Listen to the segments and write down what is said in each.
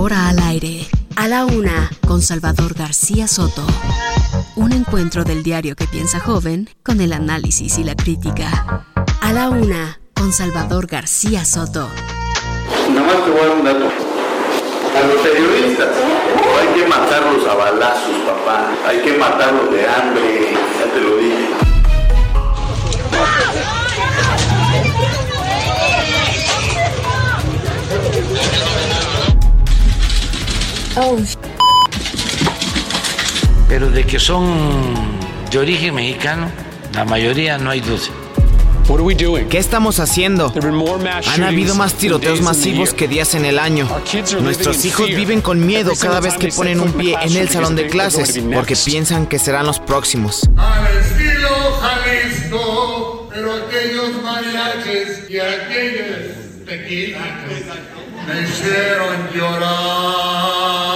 Ahora al aire. A la una, con Salvador García Soto. Un encuentro del diario que piensa joven con el análisis y la crítica. A la una, con Salvador García Soto. Nada más te voy a dar un dato. A los periodistas hay que matarlos a balazos, papá. Hay que matarlos de hambre, ya te lo dije. Pero de que son de origen mexicano, la mayoría no hay duda. ¿Qué estamos haciendo? Han habido más tiroteos masivos que días en el año. Nuestros hijos viven con miedo cada vez que ponen un pie en el salón de clases porque piensan que serán los próximos. Al estilo Jalisco, pero aquellos mariachis y aquellos tequilas me hicieron llorar.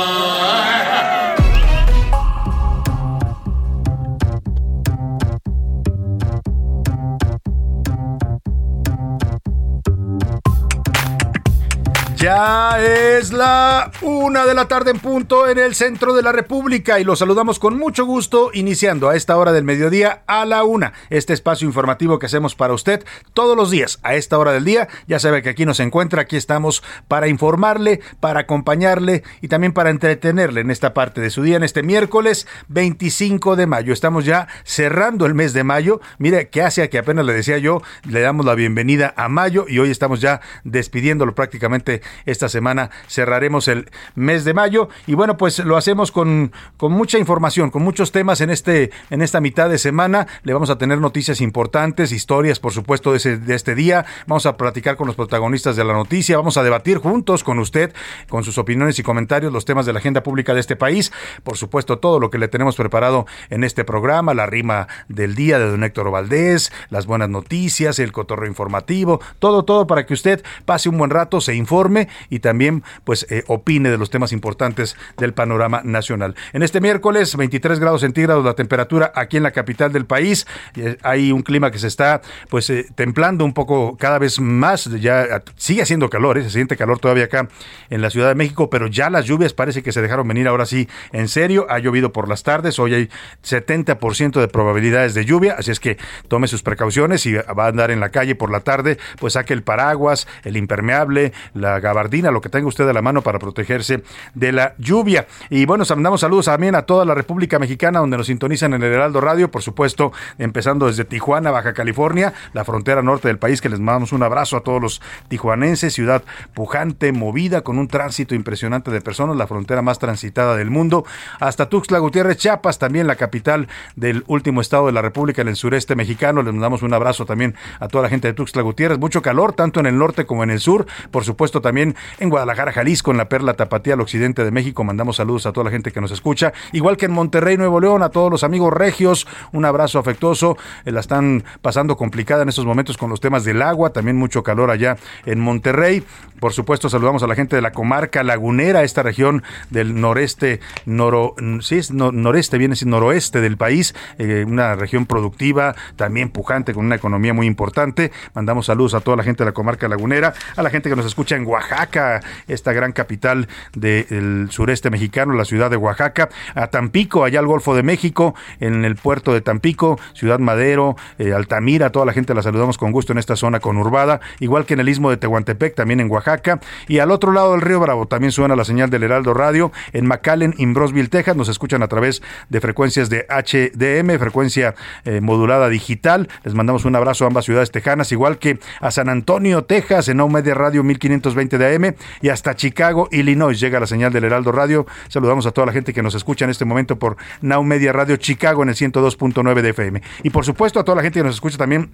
Ya es la una de la tarde en punto en el centro de la República y los saludamos con mucho gusto iniciando a esta hora del mediodía a la una. Este espacio informativo que hacemos para usted todos los días a esta hora del día. Ya sabe que aquí nos encuentra, aquí estamos para informarle, para acompañarle y también para entretenerle en esta parte de su día en este miércoles 25 de mayo. Estamos ya cerrando el mes de mayo. Mire, que hace que apenas le decía yo, le damos la bienvenida a mayo y hoy estamos ya despidiéndolo prácticamente esta semana cerraremos el mes de mayo y bueno, pues lo hacemos con, con mucha información, con muchos temas en, este, en esta mitad de semana. Le vamos a tener noticias importantes, historias, por supuesto, de, ese, de este día. Vamos a platicar con los protagonistas de la noticia. Vamos a debatir juntos con usted, con sus opiniones y comentarios, los temas de la agenda pública de este país. Por supuesto, todo lo que le tenemos preparado en este programa, la rima del día de don Héctor Valdés, las buenas noticias, el cotorreo informativo, todo, todo para que usted pase un buen rato, se informe y también pues eh, opine de los temas importantes del panorama nacional. En este miércoles 23 grados centígrados la temperatura aquí en la capital del país. Eh, hay un clima que se está pues eh, templando un poco cada vez más. Ya sigue haciendo calor, se siente calor todavía acá en la Ciudad de México, pero ya las lluvias parece que se dejaron venir ahora sí en serio. Ha llovido por las tardes, hoy hay 70% de probabilidades de lluvia, así es que tome sus precauciones y va a andar en la calle por la tarde, pues saque el paraguas, el impermeable, la gabardina, lo que tenga usted a la mano para protegerse de la lluvia. Y bueno, mandamos saludos también a toda la República Mexicana donde nos sintonizan en el Heraldo Radio, por supuesto, empezando desde Tijuana, Baja California, la frontera norte del país, que les mandamos un abrazo a todos los tijuanenses, ciudad pujante, movida, con un tránsito impresionante de personas, la frontera más transitada del mundo, hasta Tuxtla Gutiérrez, Chiapas, también la capital del último estado de la República en el sureste mexicano. Les mandamos un abrazo también a toda la gente de Tuxtla Gutiérrez, mucho calor, tanto en el norte como en el sur, por supuesto también en Guadalajara, Jalisco, en la Perla Tapatía, al occidente de México. Mandamos saludos a toda la gente que nos escucha. Igual que en Monterrey, Nuevo León, a todos los amigos regios, un abrazo afectuoso. Eh, la están pasando complicada en estos momentos con los temas del agua, también mucho calor allá en Monterrey. Por supuesto, saludamos a la gente de la comarca lagunera, esta región del noreste, noro, sí, es no, noreste, viene siendo noroeste del país, eh, una región productiva, también pujante, con una economía muy importante. Mandamos saludos a toda la gente de la comarca lagunera, a la gente que nos escucha en Oaxaca, esta gran capital del sureste mexicano, la ciudad de Oaxaca, a Tampico, allá al Golfo de México, en el puerto de Tampico, Ciudad Madero, eh, Altamira, toda la gente la saludamos con gusto en esta zona conurbada, igual que en el istmo de Tehuantepec, también en Oaxaca, y al otro lado del río Bravo también suena la señal del Heraldo Radio, en McAllen, en Brosville, Texas, nos escuchan a través de frecuencias de HDM, frecuencia eh, modulada digital, les mandamos un abrazo a ambas ciudades tejanas, igual que a San Antonio, Texas, en Now Media Radio 1520 de AM, y hasta Chicago, Illinois, llega la señal del Heraldo Radio, saludamos a toda la gente que nos escucha en este momento por Now Media Radio Chicago en el 102.9 de FM, y por supuesto a toda la gente que nos escucha también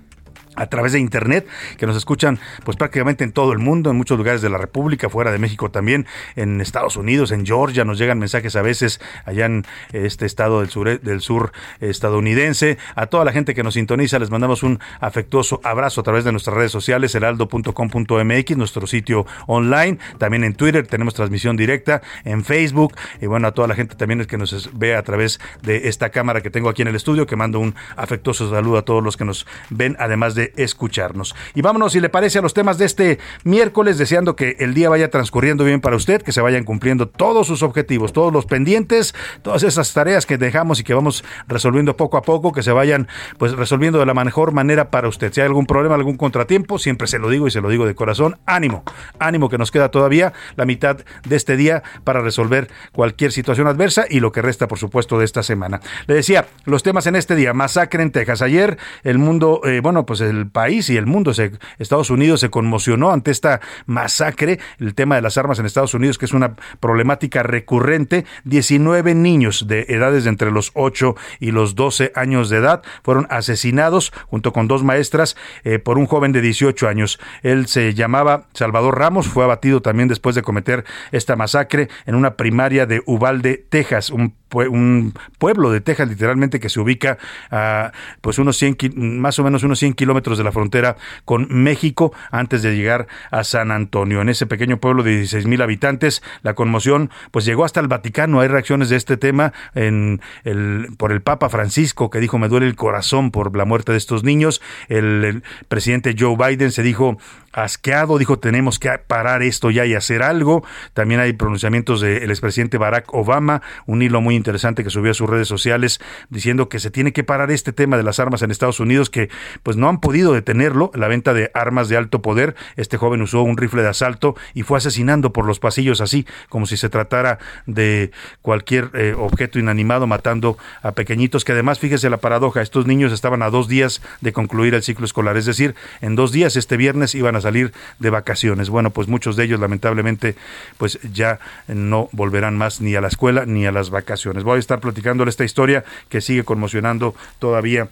a través de internet, que nos escuchan pues prácticamente en todo el mundo, en muchos lugares de la República, fuera de México también, en Estados Unidos, en Georgia, nos llegan mensajes a veces allá en este estado del sur, del sur estadounidense. A toda la gente que nos sintoniza les mandamos un afectuoso abrazo a través de nuestras redes sociales, heraldo.com.mx, nuestro sitio online, también en Twitter tenemos transmisión directa, en Facebook, y bueno, a toda la gente también que nos ve a través de esta cámara que tengo aquí en el estudio, que mando un afectuoso saludo a todos los que nos ven, además de escucharnos. Y vámonos, si le parece, a los temas de este miércoles, deseando que el día vaya transcurriendo bien para usted, que se vayan cumpliendo todos sus objetivos, todos los pendientes, todas esas tareas que dejamos y que vamos resolviendo poco a poco, que se vayan pues resolviendo de la mejor manera para usted. Si hay algún problema, algún contratiempo, siempre se lo digo y se lo digo de corazón, ánimo, ánimo que nos queda todavía la mitad de este día para resolver cualquier situación adversa y lo que resta, por supuesto, de esta semana. Le decía, los temas en este día, masacre en Texas. Ayer el mundo, eh, bueno, pues el país y el mundo, se, Estados Unidos se conmocionó ante esta masacre, el tema de las armas en Estados Unidos, que es una problemática recurrente. 19 niños de edades de entre los 8 y los 12 años de edad fueron asesinados junto con dos maestras eh, por un joven de 18 años. Él se llamaba Salvador Ramos, fue abatido también después de cometer esta masacre en una primaria de Uvalde, Texas, un un pueblo de Texas literalmente que se ubica a pues unos 100 más o menos unos 100 kilómetros de la frontera con México antes de llegar a San Antonio. En ese pequeño pueblo de 16 mil habitantes la conmoción pues llegó hasta el Vaticano. Hay reacciones de este tema en el por el Papa Francisco que dijo me duele el corazón por la muerte de estos niños el, presidente Joe Biden se dijo asqueado, dijo tenemos que parar esto ya y hacer algo. También hay pronunciamientos del expresidente Barack Obama, un hilo muy interesante que subió a sus redes sociales diciendo que se tiene que parar este tema de las armas en Estados Unidos, que pues no han podido detenerlo, la venta de armas de alto poder. Este joven usó un rifle de asalto y fue asesinando por los pasillos así, como si se tratara de cualquier eh, objeto inanimado, matando a pequeñitos, que además, fíjese la paradoja, estos niños estaban a dos días de concluir el ciclo escolar, es decir, en dos días, este viernes, iban a salir de vacaciones. Bueno, pues muchos de ellos lamentablemente pues ya no volverán más ni a la escuela ni a las vacaciones. Voy a estar platicándole esta historia que sigue conmocionando todavía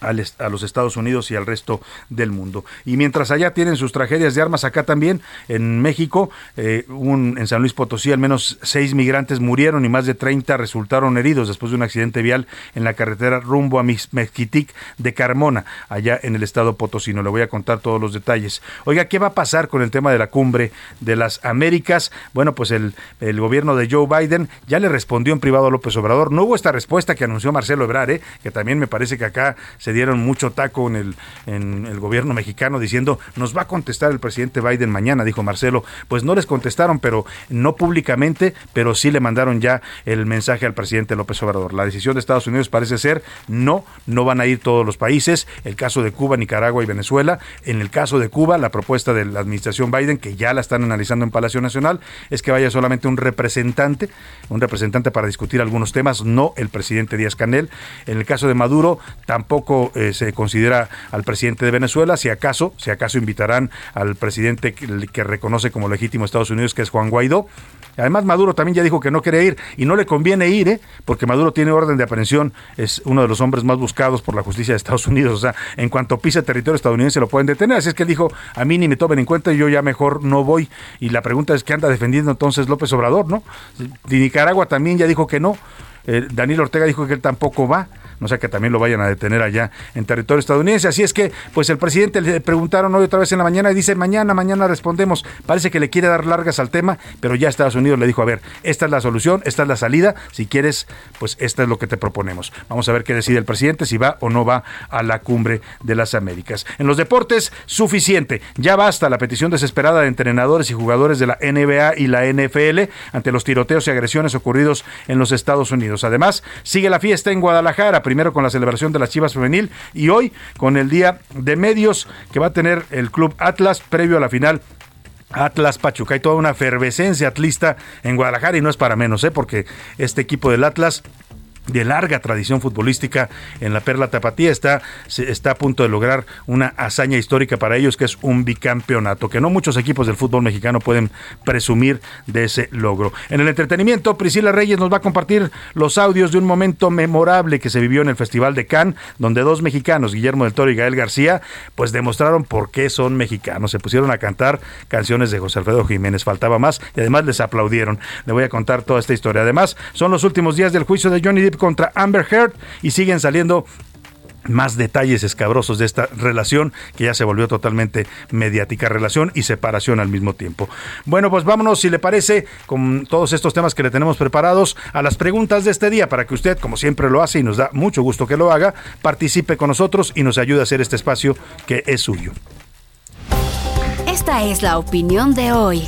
a los Estados Unidos y al resto del mundo. Y mientras allá tienen sus tragedias de armas, acá también en México, eh, un, en San Luis Potosí, al menos seis migrantes murieron y más de 30 resultaron heridos después de un accidente vial en la carretera rumbo a Mezquitic de Carmona, allá en el estado potosino. Le voy a contar todos los detalles. Oiga, ¿qué va a pasar con el tema de la cumbre de las Américas? Bueno, pues el, el gobierno de Joe Biden ya le respondió en privado a López Obrador. No hubo esta respuesta que anunció Marcelo Ebrard, ¿eh? que también me parece que acá se dieron mucho taco en el, en el gobierno mexicano diciendo, nos va a contestar el presidente Biden mañana, dijo Marcelo. Pues no les contestaron, pero no públicamente, pero sí le mandaron ya el mensaje al presidente López Obrador. La decisión de Estados Unidos parece ser, no, no van a ir todos los países. El caso de Cuba, Nicaragua y Venezuela. En el caso de Cuba, la propuesta de la administración Biden, que ya la están analizando en Palacio Nacional, es que vaya solamente un representante, un representante para discutir algunos temas, no el presidente Díaz Canel. En el caso de Maduro, tampoco eh, se considera al presidente de Venezuela, si acaso, si acaso invitarán al presidente que, reconoce como legítimo Estados Unidos, que es Juan Guaidó. Además, Maduro también ya dijo que no quiere ir y no le conviene ir, ¿eh? porque Maduro tiene orden de aprehensión, es uno de los hombres más buscados por la justicia de Estados Unidos. O sea, en cuanto pisa territorio estadounidense lo pueden detener. Así es que él dijo, a mí ni me tomen en cuenta yo ya mejor no voy. Y la pregunta es, ¿qué anda defendiendo entonces López Obrador? ¿no? Y Nicaragua también ya dijo que no. Eh, Daniel Ortega dijo que él tampoco va no sea que también lo vayan a detener allá en territorio estadounidense. Así es que, pues el presidente le preguntaron hoy otra vez en la mañana y dice, mañana, mañana respondemos. Parece que le quiere dar largas al tema, pero ya Estados Unidos le dijo, a ver, esta es la solución, esta es la salida, si quieres, pues esta es lo que te proponemos. Vamos a ver qué decide el presidente, si va o no va a la cumbre de las Américas. En los deportes, suficiente. Ya basta la petición desesperada de entrenadores y jugadores de la NBA y la NFL ante los tiroteos y agresiones ocurridos en los Estados Unidos. Además, sigue la fiesta en Guadalajara primero con la celebración de las Chivas Femenil y hoy con el Día de Medios que va a tener el Club Atlas previo a la final Atlas Pachuca. Hay toda una efervescencia atlista en Guadalajara y no es para menos, ¿eh? porque este equipo del Atlas de larga tradición futbolística en la Perla Tapatía está, está a punto de lograr una hazaña histórica para ellos que es un bicampeonato, que no muchos equipos del fútbol mexicano pueden presumir de ese logro. En el entretenimiento, Priscila Reyes nos va a compartir los audios de un momento memorable que se vivió en el Festival de Cannes, donde dos mexicanos, Guillermo del Toro y Gael García, pues demostraron por qué son mexicanos. Se pusieron a cantar canciones de José Alfredo Jiménez, faltaba más, y además les aplaudieron. Le voy a contar toda esta historia. Además, son los últimos días del juicio de Johnny Depp contra Amber Heard y siguen saliendo más detalles escabrosos de esta relación que ya se volvió totalmente mediática, relación y separación al mismo tiempo. Bueno, pues vámonos, si le parece, con todos estos temas que le tenemos preparados, a las preguntas de este día para que usted, como siempre lo hace y nos da mucho gusto que lo haga, participe con nosotros y nos ayude a hacer este espacio que es suyo. Esta es la opinión de hoy.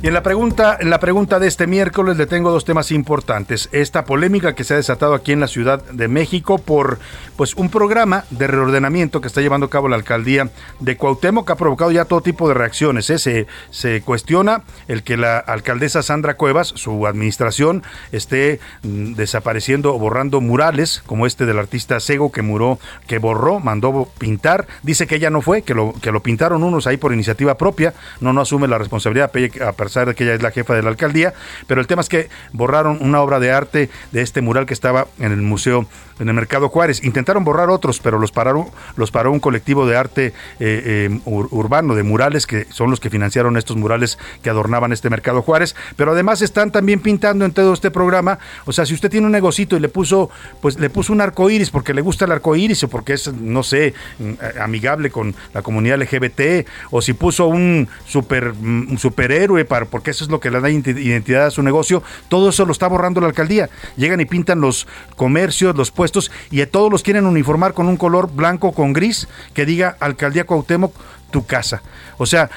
Y en la pregunta, en la pregunta de este miércoles le tengo dos temas importantes. Esta polémica que se ha desatado aquí en la Ciudad de México por pues un programa de reordenamiento que está llevando a cabo la alcaldía de Cuauhtémoc que ha provocado ya todo tipo de reacciones. ¿eh? Se, cuestiona el que la alcaldesa Sandra Cuevas, su administración, esté mm, desapareciendo o borrando murales como este del artista Sego que muró, que borró, mandó pintar. Dice que ella no fue, que lo, que lo pintaron unos ahí por iniciativa propia. No, no asume la responsabilidad a pesar de que ella es la jefa de la alcaldía, pero el tema es que borraron una obra de arte de este mural que estaba en el museo en el Mercado Juárez. Intentaron borrar otros, pero los pararon, los paró un colectivo de arte eh, eh, urbano, de murales, que son los que financiaron estos murales que adornaban este Mercado Juárez. Pero además están también pintando en todo este programa. O sea, si usted tiene un negocito y le puso, pues le puso un arco iris porque le gusta el arco iris o porque es, no sé, mm, amigable con la comunidad LGBT, o si puso un super mm, un superhéroe para, porque eso es lo que le da identidad a su negocio, todo eso lo está borrando la alcaldía. Llegan y pintan los comercios, los puestos y a todos los quieren uniformar con un color blanco con gris que diga Alcaldía Cuauhtémoc tu casa. O sea,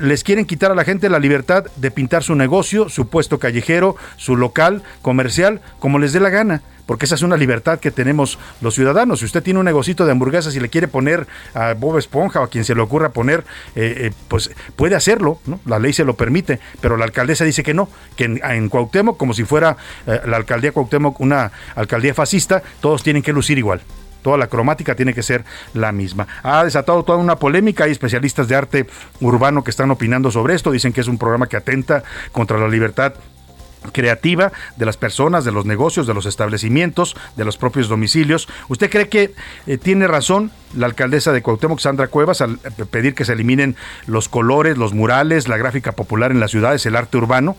les quieren quitar a la gente la libertad de pintar su negocio, su puesto callejero, su local comercial, como les dé la gana porque esa es una libertad que tenemos los ciudadanos. Si usted tiene un negocito de hamburguesas y le quiere poner a Bob Esponja o a quien se le ocurra poner, eh, eh, pues puede hacerlo. La ley se lo permite, pero la alcaldesa dice que no, que en, Cuauhtémoc, como si fuera eh, la alcaldía Cuauhtémoc una alcaldía fascista, todos tienen que lucir igual toda la cromática tiene que ser la misma. Ha desatado toda una polémica, hay especialistas de arte urbano que están opinando sobre esto, dicen que es un programa que atenta contra la libertad creativa de las personas, de los negocios, de los establecimientos, de los propios domicilios. ¿Usted cree que eh, tiene razón la alcaldesa de Cuauhtémoc, Sandra Cuevas, al pedir que se eliminen los colores, los murales, la gráfica popular en las ciudades, el arte urbano?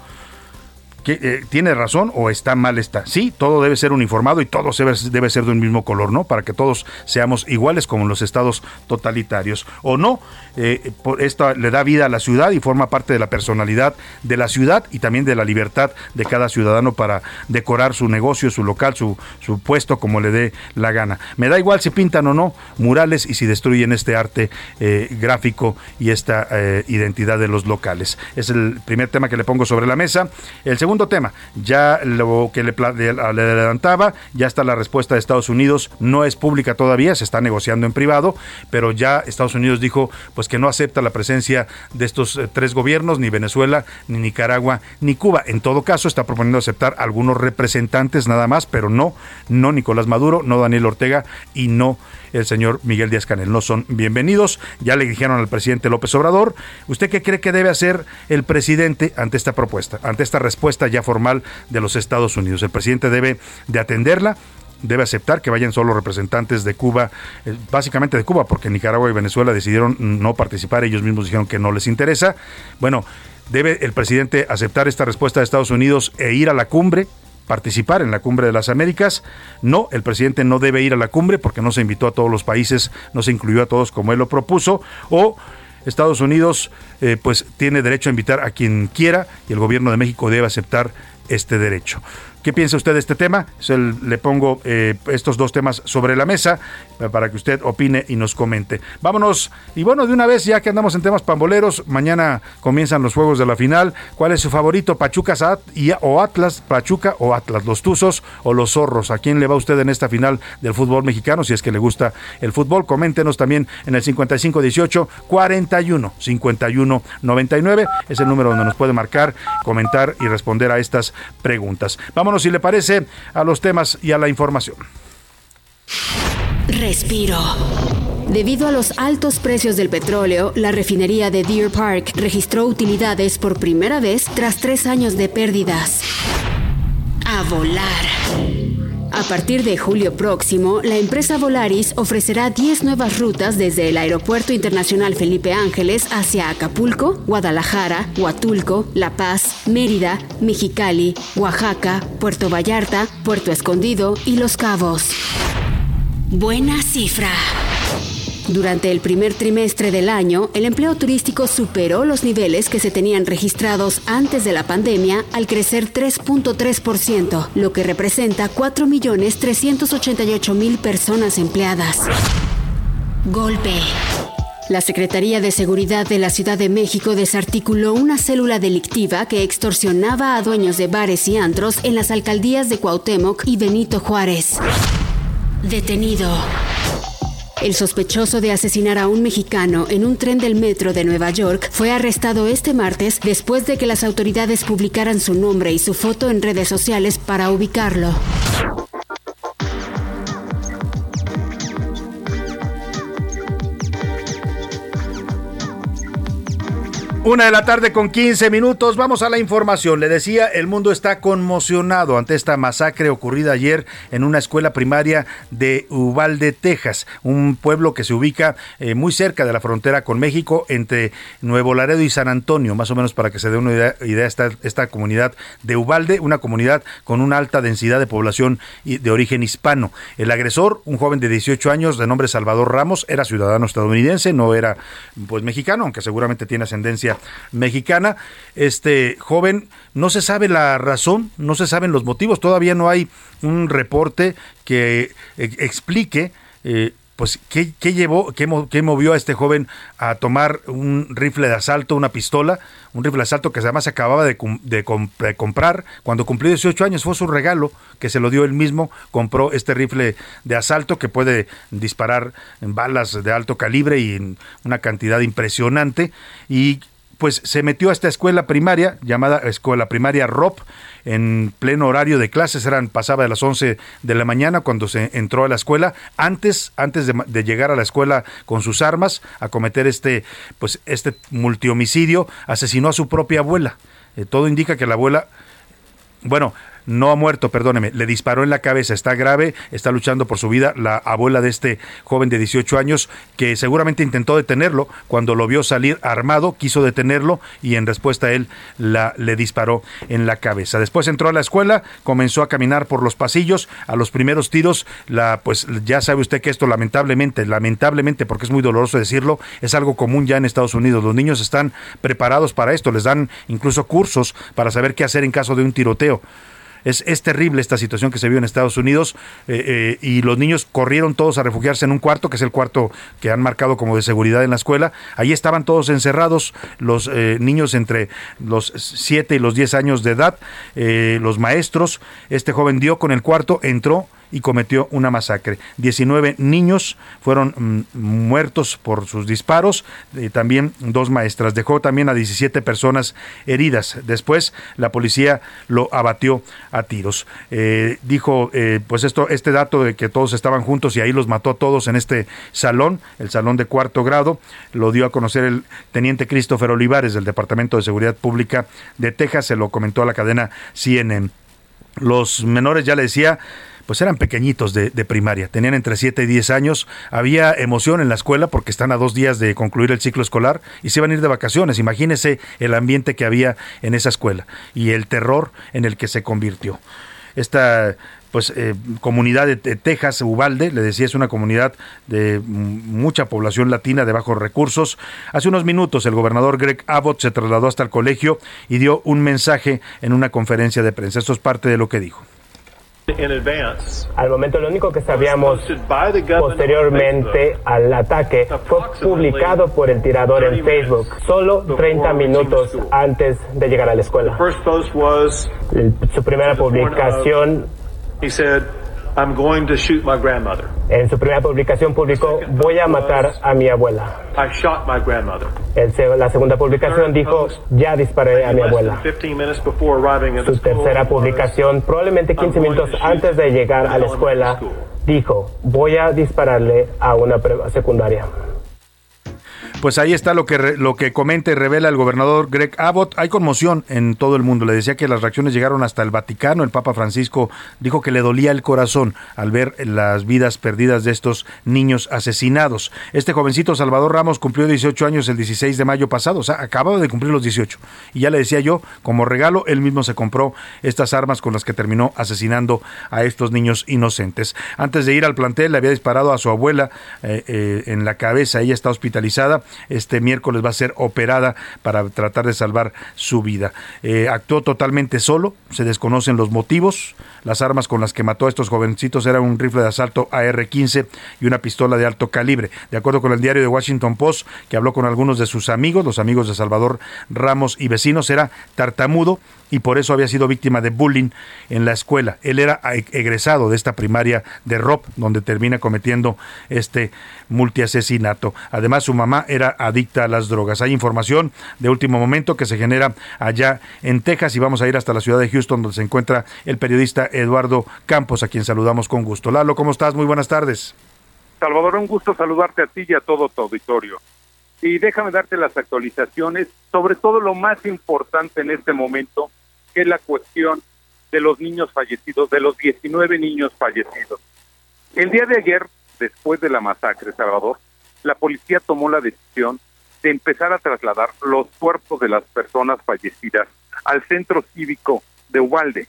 Eh, tiene razón o está mal está. Sí, todo debe ser uniformado y todo debe, ser de un mismo color, ¿no? Para que todos seamos iguales como en los estados totalitarios. O no, eh, por esto le da vida a la ciudad y forma parte de la personalidad de la ciudad y también de la libertad de cada ciudadano para decorar su negocio, su local, su, su puesto como le dé la gana. Me da igual si pintan o no murales y si destruyen este arte eh, gráfico y esta identidad de los locales. Es el primer tema que le pongo sobre la mesa. El segundo Segundo tema, ya lo que le, adelantaba, ya está la respuesta de Estados Unidos, no es pública todavía, se está negociando en privado, pero ya Estados Unidos dijo pues que no acepta la presencia de estos eh, tres gobiernos, ni Venezuela, ni Nicaragua, ni Cuba. En todo caso, está proponiendo aceptar algunos representantes nada más, pero no, no Nicolás Maduro, no Daniel Ortega y no el señor Miguel Díaz Canel. No son bienvenidos. Ya le dijeron al presidente López Obrador. ¿Usted qué cree que debe hacer el presidente ante esta propuesta, ante esta respuesta ya formal de los Estados Unidos? El presidente debe de atenderla debe aceptar que vayan solo representantes de Cuba, eh, básicamente de Cuba, porque Nicaragua y Venezuela decidieron no participar, ellos mismos dijeron que no les interesa. Bueno, debe el presidente aceptar esta respuesta de Estados Unidos e ir a la cumbre participar en la cumbre de las Américas. No, el presidente no debe ir a la cumbre porque no se invitó a todos los países, no se incluyó a todos como él lo propuso. O Estados Unidos eh, pues tiene derecho a invitar a quien quiera y el gobierno de México debe aceptar este derecho. ¿Qué piensa usted de este tema? le pongo eh, estos dos temas sobre la mesa para que usted opine y nos comente. Vámonos, y bueno, de una vez, ya que andamos en temas pamboleros, mañana comienzan los juegos de la final. ¿Cuál es su favorito? ¿Pachuca o Atlas? ¿Pachuca o Atlas? ¿Los Tuzos o los Zorros? ¿A quién le va usted en esta final del fútbol mexicano? Si es que le gusta el fútbol, coméntenos también en el 5518 41 51 99. Es el número donde nos puede marcar, comentar y responder a estas preguntas. Vámonos, si le parece, a los temas y a la información. Respiro. Debido a los altos precios del petróleo, la refinería de Deer Park registró utilidades por primera vez tras tres años de pérdidas. A volar. A partir de julio próximo, la empresa Volaris ofrecerá 10 nuevas rutas desde el Aeropuerto Internacional Felipe Ángeles hacia Acapulco, Guadalajara, Huatulco, La Paz, Mérida, Mexicali, Oaxaca, Puerto Vallarta, Puerto Escondido y Los Cabos. Buena cifra. Durante el primer trimestre del año, el empleo turístico superó los niveles que se tenían registrados antes de la pandemia al crecer 3.3%, lo que representa 4.388.000 personas empleadas. Golpe. La Secretaría de Seguridad de la Ciudad de México desarticuló una célula delictiva que extorsionaba a dueños de bares y antros en las alcaldías de Cuauhtémoc y Benito Juárez. Detenido. El sospechoso de asesinar a un mexicano en un tren del metro de Nueva York fue arrestado este martes después de que las autoridades publicaran su nombre y su foto en redes sociales para ubicarlo. Una de la tarde con 15 minutos. Vamos a la información. Le decía, el mundo está conmocionado ante esta masacre ocurrida ayer en una escuela primaria de Uvalde, Texas, un pueblo que se ubica eh, muy cerca de la frontera con México, entre Nuevo Laredo y San Antonio, más o menos para que se dé una idea, idea esta, comunidad de Uvalde, una comunidad con una alta densidad de población de origen hispano. El agresor, un joven de 18 años de nombre Salvador Ramos, era ciudadano estadounidense, no era pues mexicano, aunque seguramente tiene ascendencia mexicana. Este joven no se sabe la razón, no se saben los motivos, todavía no hay un reporte que eh, explique eh, pues ¿qué, llevó, qué, movió a este joven a tomar un rifle de asalto, una pistola, un rifle de asalto que además acababa de, comprar cuando cumplió 18 años, fue su regalo que se lo dio él mismo, compró este rifle de asalto que puede disparar balas de alto calibre y en una cantidad impresionante y pues se metió a esta escuela primaria llamada Escuela Primaria ROP en pleno horario de clases, eran pasaba de las 11 de la mañana cuando se entró a la escuela, antes antes de, llegar a la escuela con sus armas a cometer este pues este multihomicidio, asesinó a su propia abuela. Eh, todo indica que la abuela bueno, no ha muerto, perdóneme, le disparó en la cabeza, está grave, está luchando por su vida la abuela de este joven de 18 años que seguramente intentó detenerlo cuando lo vio salir armado, quiso detenerlo y en respuesta a él la, le disparó en la cabeza. Después entró a la escuela, comenzó a caminar por los pasillos, a los primeros tiros, la pues ya sabe usted que esto lamentablemente, lamentablemente porque es muy doloroso decirlo, es algo común ya en Estados Unidos. Los niños están preparados para esto, les dan incluso cursos para saber qué hacer en caso de un tiroteo. Es, es terrible esta situación que se vio en Estados Unidos eh, eh, y los niños corrieron todos a refugiarse en un cuarto, que es el cuarto que han marcado como de seguridad en la escuela. Ahí estaban todos encerrados, los eh, niños entre los 7 y los 10 años de edad, los maestros. Este joven dio con el cuarto, entró y cometió una masacre. 19 niños fueron mm, muertos por sus disparos, y también dos maestras. Dejó también a 17 personas heridas. Después la policía lo abatió a tiros. Eh, dijo, eh, pues esto, este dato de que todos estaban juntos y ahí los mató a todos en este salón, el salón de cuarto grado, lo dio a conocer el teniente Christopher Olivares del Departamento de Seguridad Pública de Texas, se lo comentó a la cadena CNN. Los menores, ya le decía, pues eran pequeñitos de, primaria, tenían entre 7 y 10 años, había emoción en la escuela porque están a dos días de concluir el ciclo escolar y se iban a ir de vacaciones. Imagínese el ambiente que había en esa escuela y el terror en el que se convirtió. Esta pues eh, comunidad de, Texas, Ubalde, le decía, es una comunidad de mucha población latina de bajos recursos. Hace unos minutos el gobernador Greg Abbott se trasladó hasta el colegio y dio un mensaje en una conferencia de prensa. Esto es parte de lo que dijo. Al momento lo único que sabíamos posteriormente al ataque fue publicado por el tirador en Facebook solo 30 minutos antes de llegar a la escuela. Su primera publicación I'm going to shoot my grandmother. En su primera publicación publicó, voy a matar a mi abuela. I shot my grandmother. En la segunda publicación dijo, ya disparé a mi abuela. Su tercera publicación, probablemente 15 minutos antes de llegar a la escuela, dijo, voy a dispararle a una secundaria. Pues ahí está lo que, lo que comenta y revela el gobernador Greg Abbott. Hay conmoción en todo el mundo. Le decía que las reacciones llegaron hasta el Vaticano. El Papa Francisco dijo que le dolía el corazón al ver las vidas perdidas de estos niños asesinados. Este jovencito Salvador Ramos cumplió 18 años el 16 de mayo pasado. O sea, acababa de cumplir los 18. Y ya le decía yo, como regalo, él mismo se compró estas armas con las que terminó asesinando a estos niños inocentes. Antes de ir al plantel, le había disparado a su abuela eh, eh, en la cabeza. Ella está hospitalizada este miércoles va a ser operada para tratar de salvar su vida. Eh, actuó totalmente solo, se desconocen los motivos. Las armas con las que mató a estos jovencitos eran un rifle de asalto AR-15 y una pistola de alto calibre. De acuerdo con el diario de Washington Post, que habló con algunos de sus amigos, los amigos de Salvador Ramos y vecinos, era tartamudo y por eso había sido víctima de bullying en la escuela. Él era egresado de esta primaria de Rob, donde termina cometiendo este multiasesinato. Además, su mamá era adicta a las drogas. Hay información de último momento que se genera allá en Texas y vamos a ir hasta la ciudad de Houston, donde se encuentra el periodista Eduardo Campos, a quien saludamos con gusto. Lalo, ¿cómo estás? Muy buenas tardes. Salvador, un gusto saludarte a ti y a todo tu auditorio. Y déjame darte las actualizaciones, sobre todo lo más importante en este momento, que la cuestión de los niños fallecidos, de los 19 niños fallecidos. El día de ayer, después de la masacre, Salvador, la policía tomó la decisión de empezar a trasladar los cuerpos de las personas fallecidas al centro cívico de Ubalde,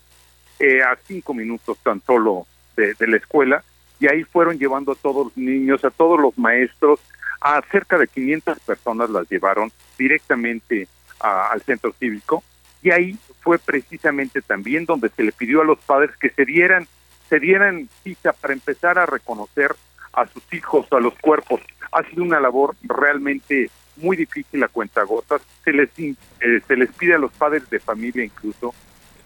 eh, a cinco minutos tan solo de, la escuela, y ahí fueron llevando a todos los niños, a todos los maestros, a cerca de 500 personas las llevaron directamente al centro cívico y ahí fue precisamente también donde se le pidió a los padres que se dieran, se dieran cita para empezar a reconocer a sus hijos, a los cuerpos. Ha sido una labor realmente muy difícil a cuentagotas. Se les, eh, se les pide a los padres de familia incluso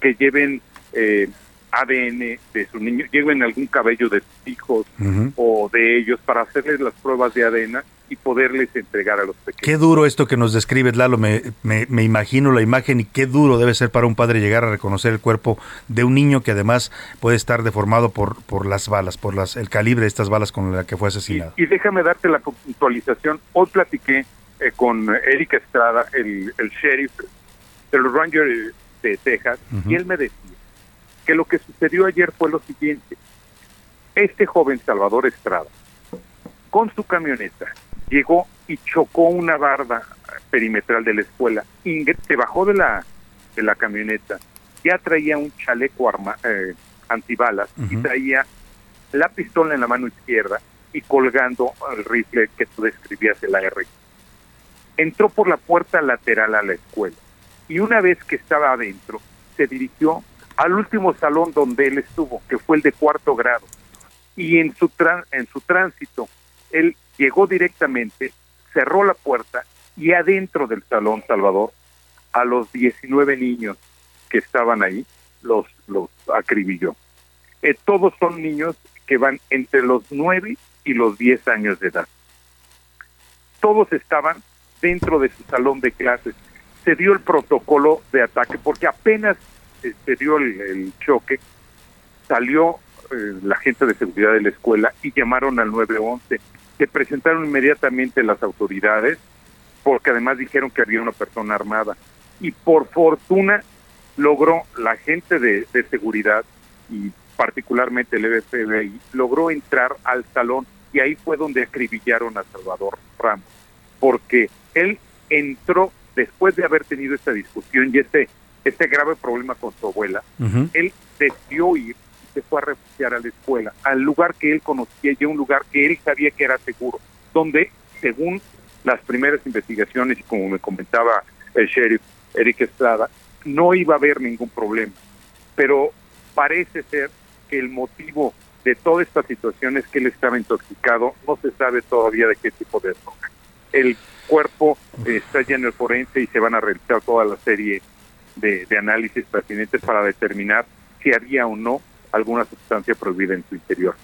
que lleven eh, ADN de sus niños, lleven algún cabello de sus hijos o de ellos para hacerles las pruebas de ADN y poderles entregar a los pequeños. Qué duro esto que nos describes, Lalo, me, me, imagino la imagen y qué duro debe ser para un padre llegar a reconocer el cuerpo de un niño que además puede estar deformado por, por las balas, por las, el calibre de estas balas con la que fue asesinado. Y, déjame darte la puntualización, hoy platiqué eh, con Erika Estrada, el, el sheriff de los Rangers de Texas, y él me decía que lo que sucedió ayer fue lo siguiente. Este joven Salvador Estrada, con su camioneta, llegó y chocó una barda perimetral de la escuela, se bajó de la, de la camioneta, ya traía un chaleco arma, eh, antibalas y traía la pistola en la mano izquierda y colgando el rifle que tú describías, el AR. Entró por la puerta lateral a la escuela y una vez que estaba adentro, se dirigió al último salón donde él estuvo, que fue el de cuarto grado. Y en su, en su tránsito, él llegó directamente, cerró la puerta y adentro del salón Salvador, a los 19 niños que estaban ahí, los, acribilló. Eh, todos son niños que van entre los 9 y los 10 años de edad. Todos estaban dentro de su salón de clases. Se dio el protocolo de ataque porque apenas se dio el, choque, salió eh, la gente de seguridad de la escuela y llamaron al 911. Se presentaron inmediatamente las autoridades porque además dijeron que había una persona armada. Y por fortuna logró la gente de, seguridad y particularmente el FBI, logró entrar al salón y ahí fue donde acribillaron a Salvador Ramos, porque él entró después de haber tenido esta discusión y este este grave problema con su abuela, él decidió ir, se fue a refugiar a la escuela, al lugar que él conocía y a un lugar que él sabía que era seguro, donde, según las primeras investigaciones y como me comentaba el sheriff Eric Estrada, no iba a haber ningún problema. Pero parece ser que el motivo de toda esta situación es que él estaba intoxicado, no se sabe todavía de qué tipo de droga. El cuerpo está en el forense y se van a realizar toda la serie de, análisis pertinentes para determinar si había o no alguna sustancia prohibida en su interior.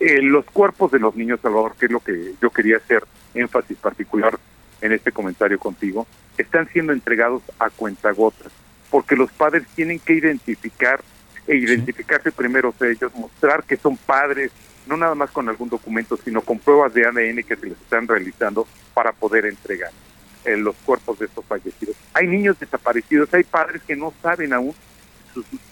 Eh, los cuerpos de los niños, Salvador, que es lo que yo quería hacer énfasis particular en este comentario contigo, están siendo entregados a cuentagotas, porque los padres tienen que identificar e identificarse primero de ellos, mostrar que son padres, no nada más con algún documento, sino con pruebas de ADN que se les están realizando para poder entregar eh, los cuerpos de estos fallecidos. Hay niños desaparecidos, hay padres que no saben aún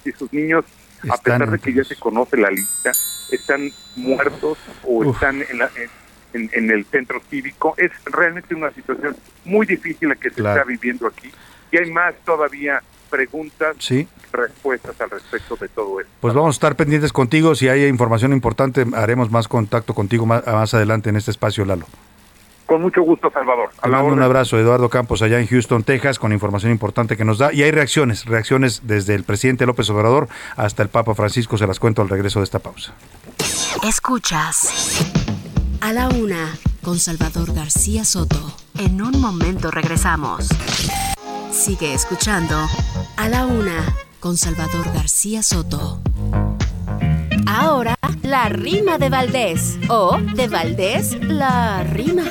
si sus niños, a pesar de que ya se conoce la lista, están muertos o están en, en, el centro cívico. Es realmente una situación muy difícil la que se está viviendo aquí. Y hay más todavía preguntas, sí. respuestas al respecto de todo esto. Pues vamos a estar pendientes contigo. Si hay información importante, haremos más contacto contigo más, más adelante en este espacio, Lalo. Con mucho gusto, Salvador. Te mando un abrazo, Eduardo Campos, allá en Houston, Texas, con información importante que nos da. Y hay reacciones, reacciones desde el presidente López Obrador hasta el Papa Francisco. Se las cuento al regreso de esta pausa. Escuchas a la una con Salvador García Soto. En un momento regresamos. Sigue escuchando a la una con Salvador García Soto. Ahora, la rima de Valdés. O de Valdés, la rima.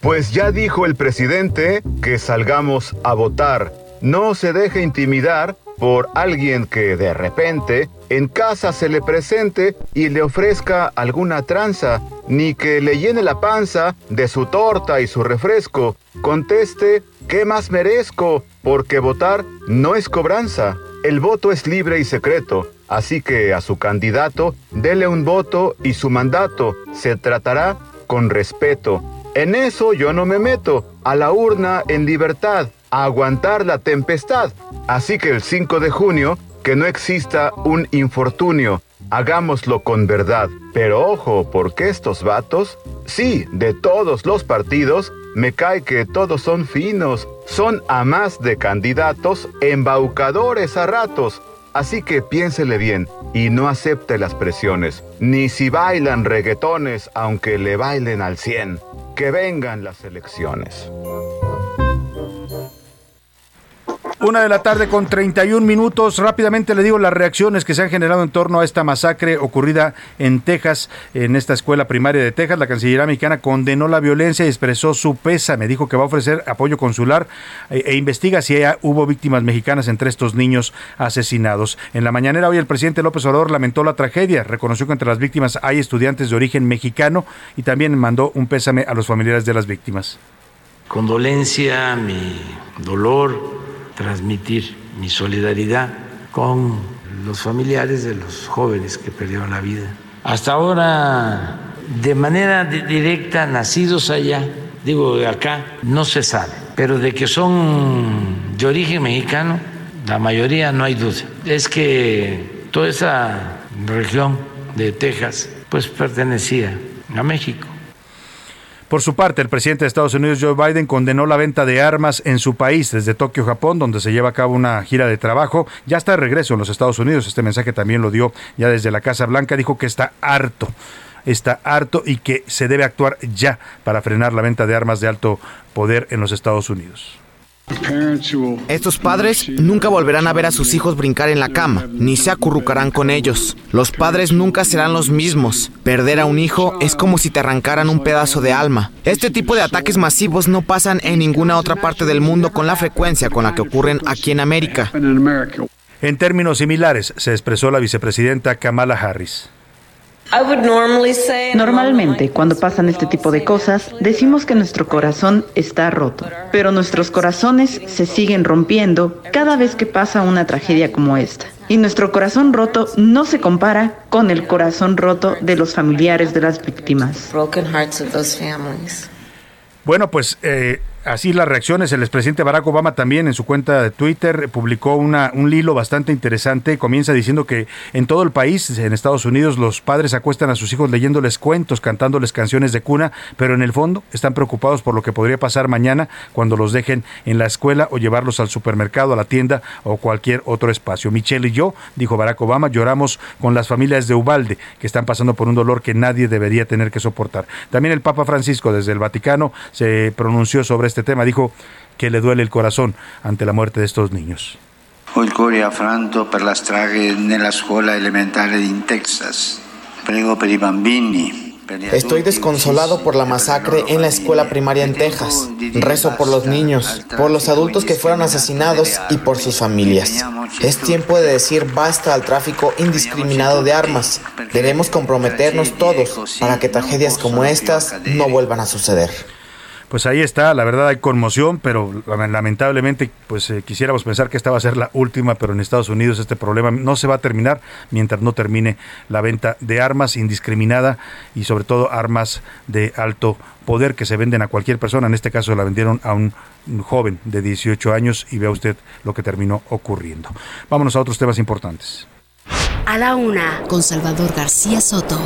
Pues ya dijo el presidente que salgamos a votar. No se deje intimidar por alguien que de repente en casa se le presente y le ofrezca alguna tranza, ni que le llene la panza de su torta y su refresco. Conteste, ¿qué más merezco? Porque votar no es cobranza. El voto es libre y secreto. Así que a su candidato dele un voto y su mandato se tratará con respeto. En eso yo no me meto, a la urna en libertad, a aguantar la tempestad. Así que el 5 de junio, que no exista un infortunio, hagámoslo con verdad. Pero ojo, porque estos vatos, sí, de todos los partidos, me cae que todos son finos, son a más de candidatos, embaucadores a ratos, Así que piénsele bien y no acepte las presiones, ni si bailan reggaetones, aunque le bailen al 100. Que vengan las elecciones. Una de la tarde con 31 minutos. Rápidamente le digo las reacciones que se han generado en torno a esta masacre ocurrida en Texas, en esta escuela primaria de Texas. La Cancillería mexicana condenó la violencia y expresó su pésame. Dijo que va a ofrecer apoyo consular e, e investiga si hubo víctimas mexicanas entre estos niños asesinados. En la mañanera hoy el presidente López Obrador lamentó la tragedia. Reconoció que entre las víctimas hay estudiantes de origen mexicano y también mandó un pésame a los familiares de las víctimas. Condolencia, mi dolor transmitir mi solidaridad con los familiares de los jóvenes que perdieron la vida. Hasta ahora, de manera directa, nacidos allá, digo acá, no se sabe, pero de que son de origen mexicano, la mayoría no hay duda. Es que toda esa región de Texas, pues pertenecía a México. Por su parte, el presidente de Estados Unidos, Joe Biden, condenó la venta de armas en su país, desde Tokio, Japón, donde se lleva a cabo una gira de trabajo. Ya está de regreso en los Estados Unidos. Este mensaje también lo dio ya desde la Casa Blanca. Dijo que está harto está harto y que se debe actuar ya para frenar la venta de armas de alto poder en los Estados Unidos. Estos padres nunca volverán a ver a sus hijos brincar en la cama, ni se acurrucarán con ellos. Los padres nunca serán los mismos. Perder a un hijo es como si te arrancaran un pedazo de alma. Este tipo de ataques masivos no pasan en ninguna otra parte del mundo con la frecuencia con la que ocurren aquí en América. En términos similares, se expresó la vicepresidenta Kamala Harris. Normalmente, cuando pasan este tipo de cosas, decimos que nuestro corazón está roto, pero nuestros corazones se siguen rompiendo cada vez que pasa una tragedia como esta. Y nuestro corazón roto no se compara con el corazón roto de los familiares de las víctimas. Bueno, pues eh, Así las reacciones, el expresidente Barack Obama también en su cuenta de Twitter publicó una, un hilo bastante interesante. Comienza diciendo que en todo el país, en Estados Unidos, los padres acuestan a sus hijos leyéndoles cuentos, cantándoles canciones de cuna, pero en el fondo están preocupados por lo que podría pasar mañana cuando los dejen en la escuela o llevarlos al supermercado, a la tienda o cualquier otro espacio. Michelle y yo, dijo Barack Obama, lloramos con las familias de Ubalde que están pasando por un dolor que nadie debería tener que soportar. También el Papa Francisco desde el Vaticano se pronunció sobre este tema, dijo que le duele el corazón ante la muerte de estos niños. Ho il cuore affranto per la strage nella scuola elementare in Texas. Prego per i bambini, Estoy desconsolado por la masacre en la escuela primaria en Texas. Rezo por los niños, por los adultos que fueron asesinados y por sus familias. Es tiempo de decir basta al tráfico indiscriminado de armas. Debemos comprometernos todos para que tragedias como estas no vuelvan a suceder pues ahí está, la verdad hay conmoción, pero lamentablemente pues eh, quisiéramos pensar que esta va a ser la última, pero en Estados Unidos este problema no se va a terminar mientras no termine la venta de armas indiscriminada y sobre todo armas de alto poder que se venden a cualquier persona. En este caso la vendieron a un joven de 18 años y vea usted lo que terminó ocurriendo. Vámonos a otros temas importantes. A la una, con Salvador García Soto.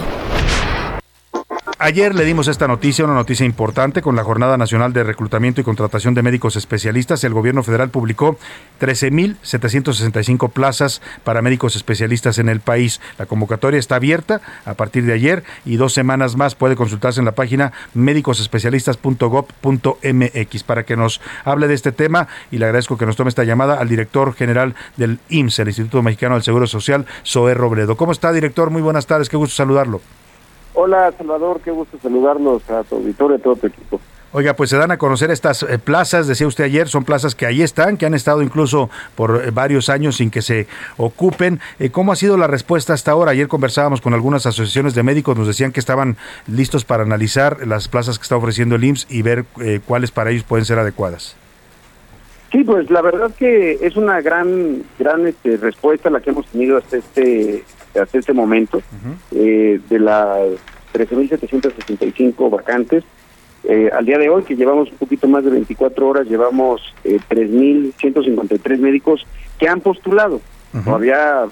Ayer le dimos esta noticia, una noticia importante, con la Jornada Nacional de Reclutamiento y Contratación de Médicos Especialistas. El gobierno federal publicó 13.765 plazas para médicos especialistas en el país. La convocatoria está abierta a partir de ayer y dos semanas más puede consultarse en la página médicosespecialistas.gov.mx para que nos hable de este tema y le agradezco que nos tome esta llamada al director general del IMSS, el Instituto Mexicano del Seguro Social, Zoé Robledo. ¿Cómo está, director? Muy buenas tardes, qué gusto saludarlo. Hola Salvador, qué gusto saludarnos a tu auditorio y a todo tu equipo. Oiga, pues se dan a conocer estas eh, plazas, decía usted ayer, son plazas que ahí están, que han estado incluso por eh, varios años sin que se ocupen. Eh, ¿Cómo ha sido la respuesta hasta ahora? Ayer conversábamos con algunas asociaciones de médicos, nos decían que estaban listos para analizar las plazas que está ofreciendo el IMSS y ver cuáles para ellos pueden ser adecuadas. Sí, pues la verdad que es una gran gran este, respuesta la que hemos tenido hasta este hasta este momento, eh, de las 13.765 vacantes. Eh, al día de hoy, que llevamos un poquito más de 24 horas, llevamos eh, 3.153 médicos que han postulado. Todavía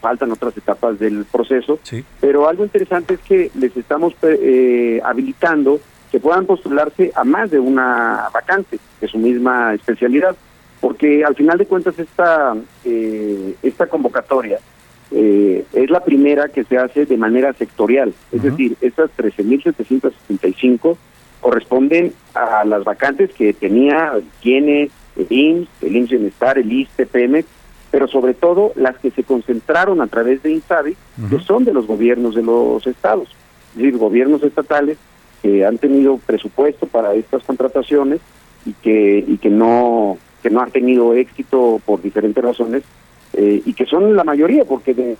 faltan otras etapas del proceso, pero algo interesante es que les estamos eh, habilitando que puedan postularse a más de una vacante de su misma especialidad, porque al final de cuentas esta, esta convocatoria eh, es la primera que se hace de manera sectorial. Es decir, esas 13.765 corresponden a las vacantes que tenía, tiene el IMSS, el IMSS Bienestar, el ISTE, Pemex, pero sobre todo las que se concentraron a través de INSABI, que son de los gobiernos de los estados, es decir, gobiernos estatales que han tenido presupuesto para estas contrataciones y que y que no que no han tenido éxito por diferentes razones eh, y que son la mayoría, porque de,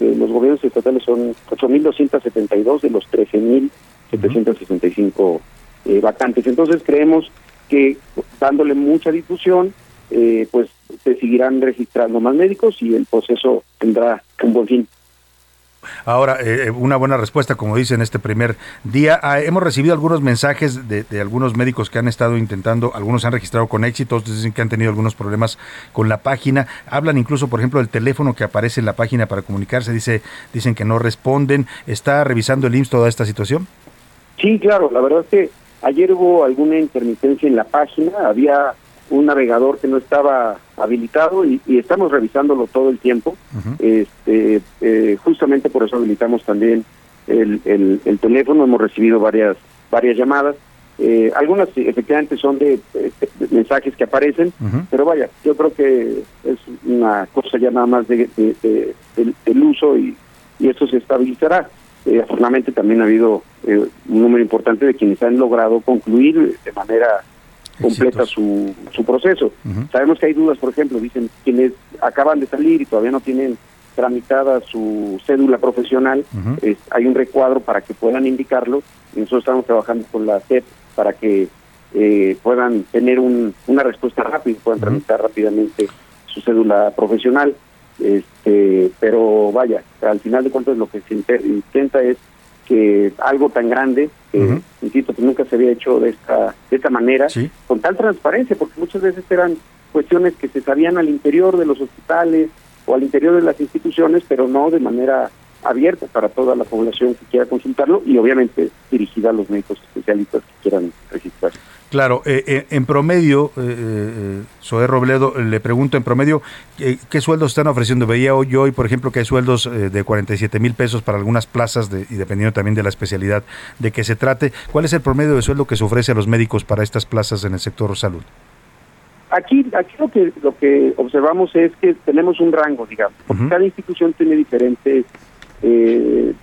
los gobiernos estatales son 8.272 de los 13.765 eh, vacantes. Entonces creemos que dándole mucha difusión, eh, pues se seguirán registrando más médicos y el proceso tendrá un buen fin. Ahora, eh, eh, una buena respuesta, como dice en este primer día. Ah, hemos recibido algunos mensajes de, algunos médicos que han estado intentando, algunos han registrado con éxito, dicen que han tenido algunos problemas con la página. Hablan incluso, por ejemplo, del teléfono que aparece en la página para comunicarse, dice, dicen que no responden. ¿Está revisando el IMSS toda esta situación? Sí, claro, la verdad es que ayer hubo alguna intermitencia en la página, había un navegador que no estaba habilitado y, estamos revisándolo todo el tiempo. este, eh, justamente por eso habilitamos también el, el, teléfono, hemos recibido varias, varias llamadas. Eh, algunas efectivamente son de, mensajes que aparecen, pero vaya, yo creo que es una cosa ya nada más de, del, uso y, y esto se estabilizará. Eh, afortunadamente también ha habido un número importante de quienes han logrado concluir de manera completa su, su proceso. Sabemos que hay dudas, por ejemplo, dicen quienes acaban de salir y todavía no tienen tramitada su cédula profesional, hay un recuadro para que puedan indicarlo. Y nosotros estamos trabajando con la CEP para que eh, puedan tener un, una respuesta rápida puedan tramitar rápidamente su cédula profesional. Este, pero vaya, al final de cuentas lo que se intenta es que algo tan grande, que, insisto, que nunca se había hecho de esta, de esta manera, con tal transparencia, porque muchas veces eran cuestiones que se sabían al interior de los hospitales o al interior de las instituciones, pero no de manera abierta para toda la población que quiera consultarlo y obviamente dirigida a los médicos especialistas que quieran registrarse. Claro, eh, eh, en promedio, eh, eh Robledo, le pregunto en promedio, ¿qué sueldos están ofreciendo? Veía hoy, hoy, por ejemplo, que hay sueldos de 47 mil pesos para algunas plazas de, y dependiendo también de la especialidad de que se trate. ¿Cuál es el promedio de sueldo que se ofrece a los médicos para estas plazas en el sector salud? Aquí, aquí lo que lo que observamos es que tenemos un rango, digamos, porque cada institución tiene diferentes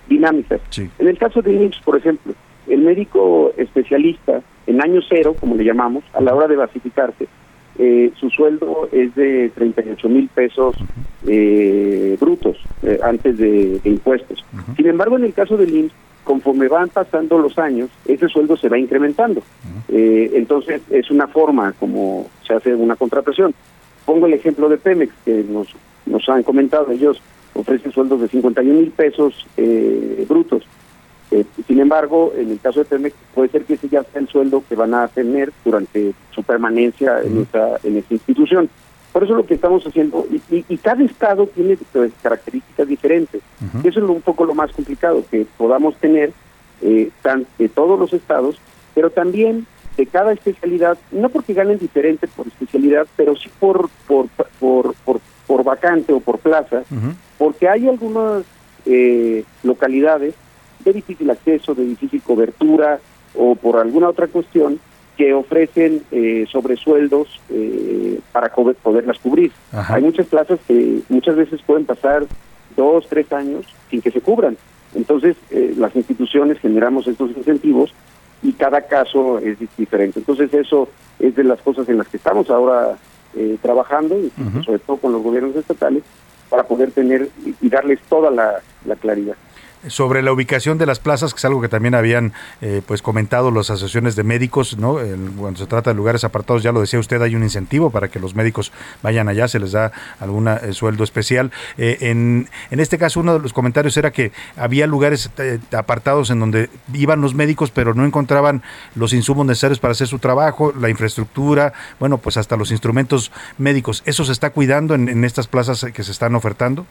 dinámicas. En el caso de IMSS, por ejemplo, el médico especialista en año cero, como le llamamos, a la hora de basificarse, eh, su sueldo es de 38 mil pesos eh, brutos eh, antes de, impuestos. Sin embargo, en el caso del IMSS, conforme van pasando los años, ese sueldo se va incrementando. entonces, es una forma como se hace una contratación. Pongo el ejemplo de Pemex, que nos, nos han comentado, ellos ofrecen sueldos de 51 mil pesos brutos eh, sin embargo, en el caso de Pemex, puede ser que ese ya sea el sueldo que van a tener durante su permanencia en, esa, en esa institución. Por eso lo que estamos haciendo, y, cada estado tiene pues, características diferentes. Eso es un poco lo más complicado, que podamos tener eh, de todos los estados, pero también de cada especialidad, no porque ganen diferente por especialidad, pero sí por, por, por, por, vacante o por plaza, porque hay algunas eh, localidades de difícil acceso, de difícil cobertura o por alguna otra cuestión que ofrecen eh, sobresueldos eh, para poderlas cubrir. Hay muchas plazas que muchas veces pueden pasar dos, tres años sin que se cubran. Entonces, eh, las instituciones generamos estos incentivos y cada caso es diferente. Entonces, eso es de las cosas en las que estamos ahora eh, trabajando, sobre todo con los gobiernos estatales, para poder tener y, darles toda la claridad sobre la ubicación de las plazas, que es algo que también habían eh, pues comentado las asociaciones de médicos, ¿no? cuando se trata de lugares apartados, ya lo decía usted, hay un incentivo para que los médicos vayan allá, se les da algún eh, sueldo especial. Eh, en, en este caso, uno de los comentarios era que había lugares apartados en donde iban los médicos, pero no encontraban los insumos necesarios para hacer su trabajo, la infraestructura, bueno, pues hasta los instrumentos médicos. ¿Eso se está cuidando en, en estas plazas que se están ofertando?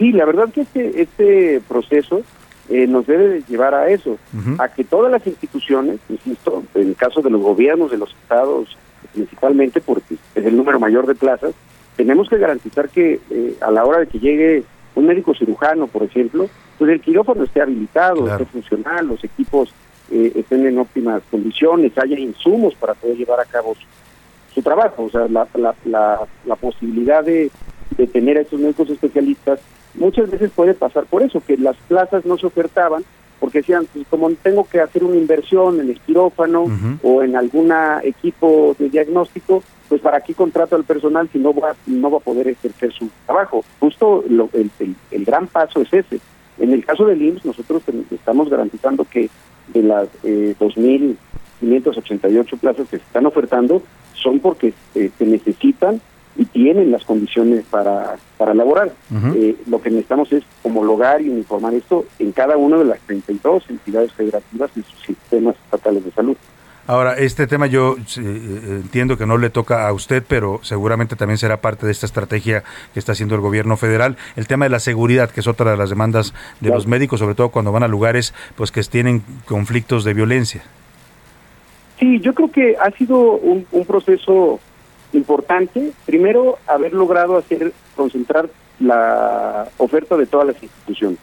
Sí, la verdad que este, este proceso eh, nos debe llevar a eso, a que todas las instituciones, insisto, en el caso de los gobiernos de los estados, principalmente porque es el número mayor de plazas, tenemos que garantizar que eh, a la hora de que llegue un médico cirujano, por ejemplo, pues el quirófano esté habilitado, esté funcional, los equipos eh, estén en óptimas condiciones, haya insumos para poder llevar a cabo su, trabajo. O sea, la, la, la, la posibilidad de, de tener a estos médicos especialistas muchas veces puede pasar por eso, que las plazas no se ofertaban porque decían, pues como tengo que hacer una inversión en el quirófano o en algún equipo de diagnóstico, pues para qué contrato al personal si no va, no va a poder ejercer su trabajo. Justo lo, el, el, gran paso es ese. En el caso del IMSS, nosotros estamos garantizando que de las eh, 2.588 plazas que se están ofertando son porque eh, se necesitan y tienen las condiciones para, para laborar. Eh, lo que necesitamos es homologar y uniformar esto en cada una de las 32 entidades federativas y sus sistemas estatales de salud. Ahora, este tema yo eh, entiendo que no le toca a usted, pero seguramente también será parte de esta estrategia que está haciendo el gobierno federal. El tema de la seguridad, que es otra de las demandas de los médicos, sobre todo cuando van a lugares pues que tienen conflictos de violencia. Sí, yo creo que ha sido un, un proceso importante, primero, haber logrado hacer concentrar la oferta de todas las instituciones.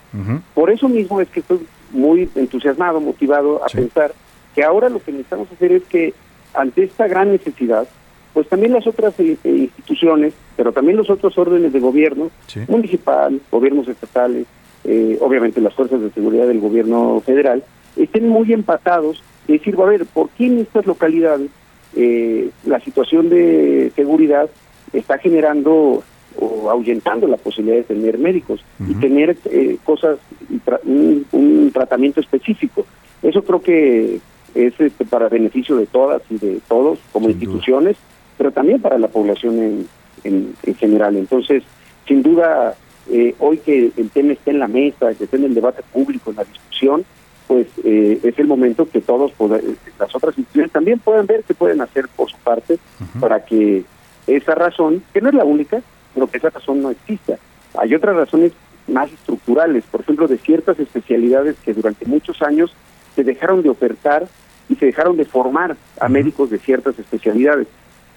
Por eso mismo es que estoy muy entusiasmado, motivado a pensar que ahora lo que necesitamos hacer es que ante esta gran necesidad, pues también las otras eh, eh, instituciones, pero también los otros órdenes de gobierno, municipal, gobiernos estatales, eh, obviamente las fuerzas de seguridad del gobierno federal, estén muy empatados y decir, a ver, ¿por qué en estas localidades eh, la situación de seguridad está generando o ahuyentando la posibilidad de tener médicos y tener eh, cosas, un, tratamiento específico. Eso creo que es este, para beneficio de todas y de todos como instituciones, pero también para la población en, en, general. Entonces, sin duda, eh, hoy que el tema esté en la mesa, que esté en el debate público, en la discusión, pues eh, es el momento que todos, las otras instituciones también puedan ver qué pueden hacer por su parte para que esa razón, que no es la única, pero que esa razón no exista. Hay otras razones más estructurales, por ejemplo, de ciertas especialidades que durante muchos años se dejaron de ofertar y se dejaron de formar a médicos de ciertas especialidades.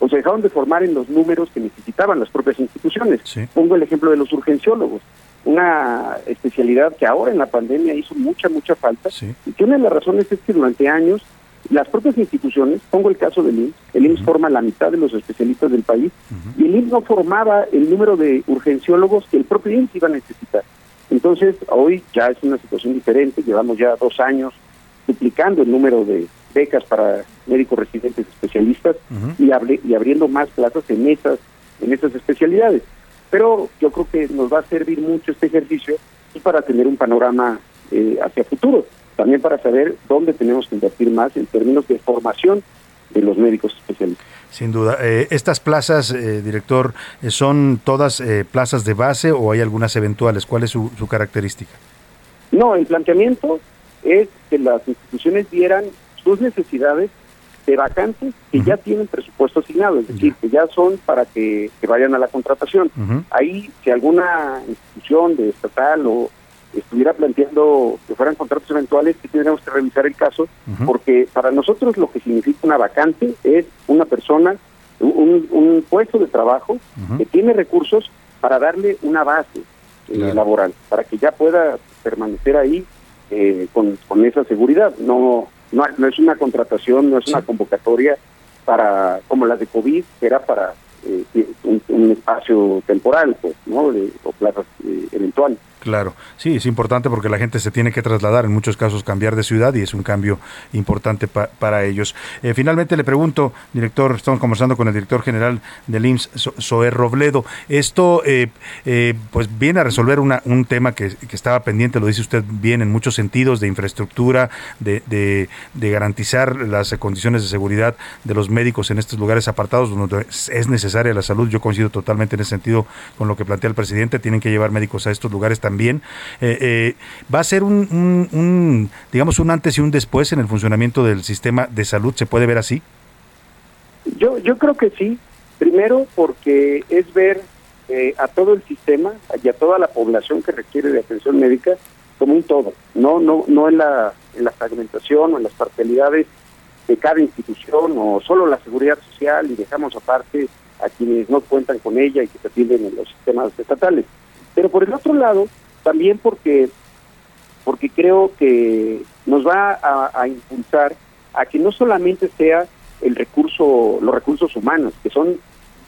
O se dejaron de formar en los números que necesitaban las propias instituciones. Pongo el ejemplo de los urgenciólogos, una especialidad que ahora en la pandemia hizo mucha, mucha falta, y que una de las razones es que durante años las propias instituciones, pongo el caso del IMSS, el IMSS forma la mitad de los especialistas del país, y el IMSS no formaba el número de urgenciólogos que el propio IMSS iba a necesitar. Entonces, hoy ya es una situación diferente, llevamos ya dos años duplicando el número de becas para médicos residentes especialistas y, y abriendo más plazas en esas, en esas especialidades. Pero yo creo que nos va a servir mucho este ejercicio pues, para tener un panorama eh, hacia futuro, también para saber dónde tenemos que invertir más en términos de formación de los médicos especialistas. Sin duda. Eh, ¿Estas plazas, eh, director, son todas plazas de base o hay algunas eventuales? ¿Cuál es su, su característica? No, el planteamiento es que las instituciones dieran sus necesidades de vacantes que ya tienen presupuesto asignado, es decir, que ya son para que, vayan a la contratación. Ahí, si alguna institución de estatal o estuviera planteando que fueran contratos eventuales, que tendríamos que revisar el caso, porque para nosotros lo que significa una vacante es una persona, un, puesto de trabajo que tiene recursos para darle una base eh, laboral, para que ya pueda permanecer ahí eh, con, con esa seguridad, no no, no es una contratación, no es una convocatoria para como las de COVID, que era para eh, un, espacio temporal, pues, ¿no? De, o plazas eh, eventuales. Claro, sí, es importante porque la gente se tiene que trasladar, en muchos casos cambiar de ciudad y es un cambio importante para ellos. Eh, finalmente le pregunto, director, estamos conversando con el director general del IMSS, Zoé Robledo, esto eh, eh, pues viene a resolver una, un tema que, estaba pendiente, lo dice usted bien, en muchos sentidos, de infraestructura, de, de, de garantizar las condiciones de seguridad de los médicos en estos lugares apartados donde es necesaria la salud. Yo coincido totalmente en ese sentido con lo que plantea el presidente, tienen que llevar médicos a estos lugares también también, eh, eh, va a ser un, digamos, un antes y un después en el funcionamiento del sistema de salud, ¿se puede ver así? Yo, yo creo que sí. Primero porque es ver eh, a todo el sistema y a toda la población que requiere de atención médica como un todo, no no no en la, en la fragmentación o en las parcialidades de cada institución o solo la seguridad social y dejamos aparte a quienes no cuentan con ella y que se atienden en los sistemas estatales. Pero por el otro lado, también porque porque creo que nos va a, impulsar a que no solamente sea el recurso, los recursos humanos, que son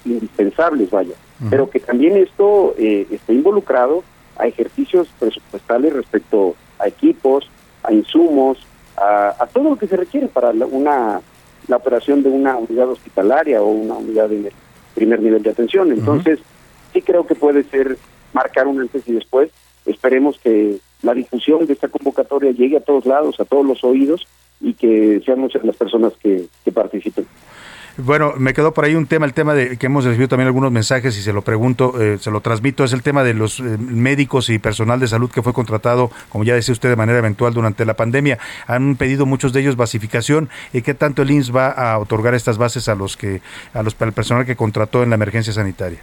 indispensables, vaya, pero que también esto eh, esté involucrado a ejercicios presupuestales respecto a equipos, a insumos, a, todo lo que se requiere para una la operación de una unidad hospitalaria o una unidad de primer nivel de atención. Entonces, sí creo que puede ser marcar un antes y después Esperemos que la difusión de esta convocatoria llegue a todos lados, a todos los oídos y que sean muchas las personas que, participen. Bueno, me quedó por ahí un tema, el tema de que hemos recibido también algunos mensajes y se lo pregunto, eh, se lo transmito, es el tema de los eh, médicos y personal de salud que fue contratado, como ya decía usted, de manera eventual durante la pandemia. Han pedido muchos de ellos basificación. ¿Y qué tanto el INS va a otorgar estas bases a los que, a los, al personal que contrató en la emergencia sanitaria?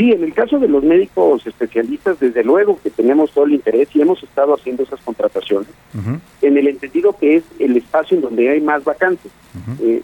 Sí, en el caso de los médicos especialistas, desde luego que tenemos todo el interés y hemos estado haciendo esas contrataciones, en el entendido que es el espacio en donde hay más vacantes, eh,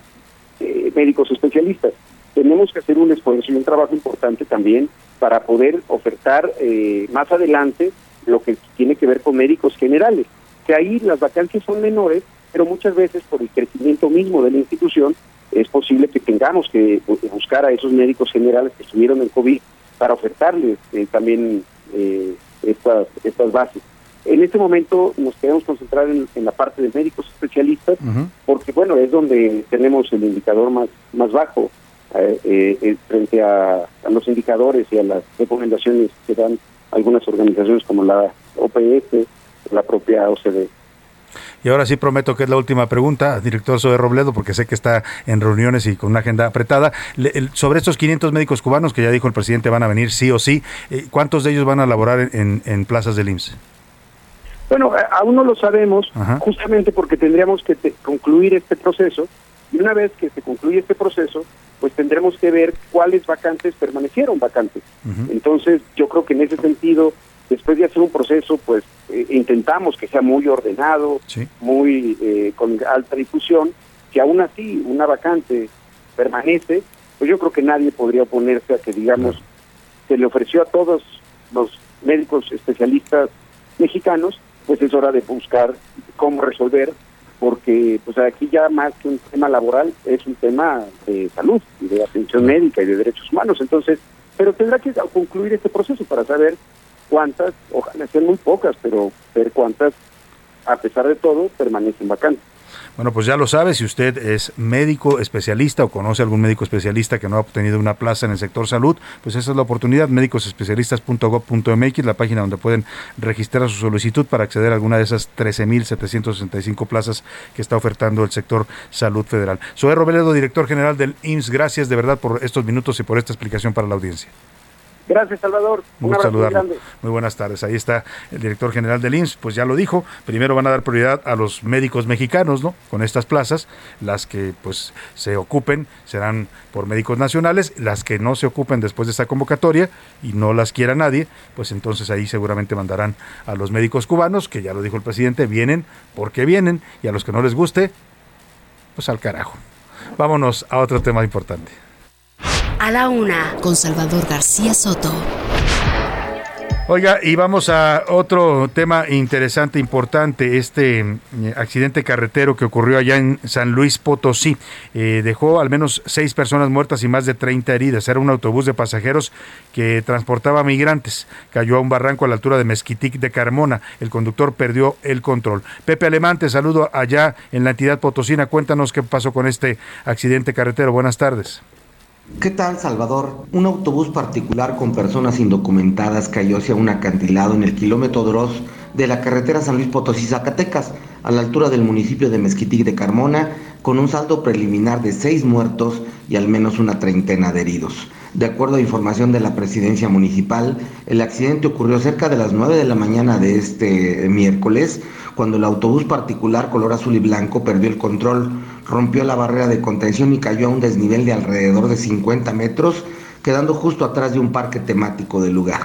eh, médicos especialistas. Tenemos que hacer un esfuerzo y un trabajo importante también para poder ofertar eh, más adelante lo que tiene que ver con médicos generales, que ahí las vacantes son menores, pero muchas veces por el crecimiento mismo de la institución es posible que tengamos que buscar a esos médicos generales que estuvieron en COVID para ofertarles eh, también eh, estas, estas bases. En este momento nos queremos concentrar en, la parte de médicos especialistas, porque bueno, es donde tenemos el indicador más, más bajo eh, frente a, los indicadores y a las recomendaciones que dan algunas organizaciones como la OPS, la propia OCDE. Y ahora sí prometo que es la última pregunta, director Zoe Robledo, porque sé que está en reuniones y con una agenda apretada. sobre estos 500 médicos cubanos que ya dijo el presidente van a venir sí o sí, eh, ¿cuántos de ellos van a laborar en, plazas del IMSS? Bueno, aún no lo sabemos, justamente porque tendríamos que concluir este proceso y una vez que se concluye este proceso, pues tendremos que ver cuáles vacantes permanecieron vacantes. Entonces, yo creo que en ese sentido después de hacer un proceso, pues eh, intentamos que sea muy ordenado, muy eh, con alta difusión, que aún así una vacante permanece, pues yo creo que nadie podría oponerse a que, digamos, se le ofreció a todos los médicos especialistas mexicanos, pues es hora de buscar cómo resolver, porque pues aquí ya más que un tema laboral es un tema de salud y de atención médica y de derechos humanos, entonces, pero tendrá que concluir este proceso para saber cuántas, ojalá sean muy pocas, pero ver cuántas, a pesar de todo, permanecen vacantes. Bueno, pues ya lo sabe, si usted es médico especialista o conoce algún médico especialista que no ha obtenido una plaza en el sector salud, pues esa es la oportunidad, médicosespecialistas.gov.mx, la página donde pueden registrar su solicitud para acceder a alguna de esas 13.765 plazas que está ofertando el sector salud federal. Soy Robledo, director general del IMSS, gracias de verdad por estos minutos y por esta explicación para la audiencia. Gracias, Salvador. Un abrazo muy grande. Muy buenas tardes. Ahí está el director general del IMSS, pues ya lo dijo. Primero van a dar prioridad a los médicos mexicanos, ¿no? Con estas plazas, las que pues se ocupen serán por médicos nacionales, las que no se ocupen después de esta convocatoria y no las quiera nadie, pues entonces ahí seguramente mandarán a los médicos cubanos, que ya lo dijo el presidente, vienen porque vienen y a los que no les guste, pues al carajo. Vámonos a otro tema importante. A la una, con Salvador García Soto. Oiga, y vamos a otro tema interesante, importante, este eh, accidente carretero que ocurrió allá en San Luis Potosí. Eh, dejó al menos seis personas muertas y más de 30 heridas. Era un autobús de pasajeros que transportaba migrantes. Cayó a un barranco a la altura de Mezquitic de Carmona. El conductor perdió el control. Pepe Alemán, te saludo allá en la entidad potosina. Cuéntanos qué pasó con este accidente carretero. Buenas tardes. ¿Qué tal, Salvador? Un autobús particular con personas indocumentadas cayó hacia un acantilado en el kilómetro 2 de la carretera San Luis Potosí-Zacatecas, a la altura del municipio de Mezquitic de Carmona, con un saldo preliminar de seis muertos y al menos una treintena de heridos. De acuerdo a información de la presidencia municipal, el accidente ocurrió cerca de las 9 de la mañana de este miércoles, cuando el autobús particular color azul y blanco perdió el control, rompió la barrera de contención y cayó a un desnivel de alrededor de 50 metros, quedando justo atrás de un parque temático del lugar.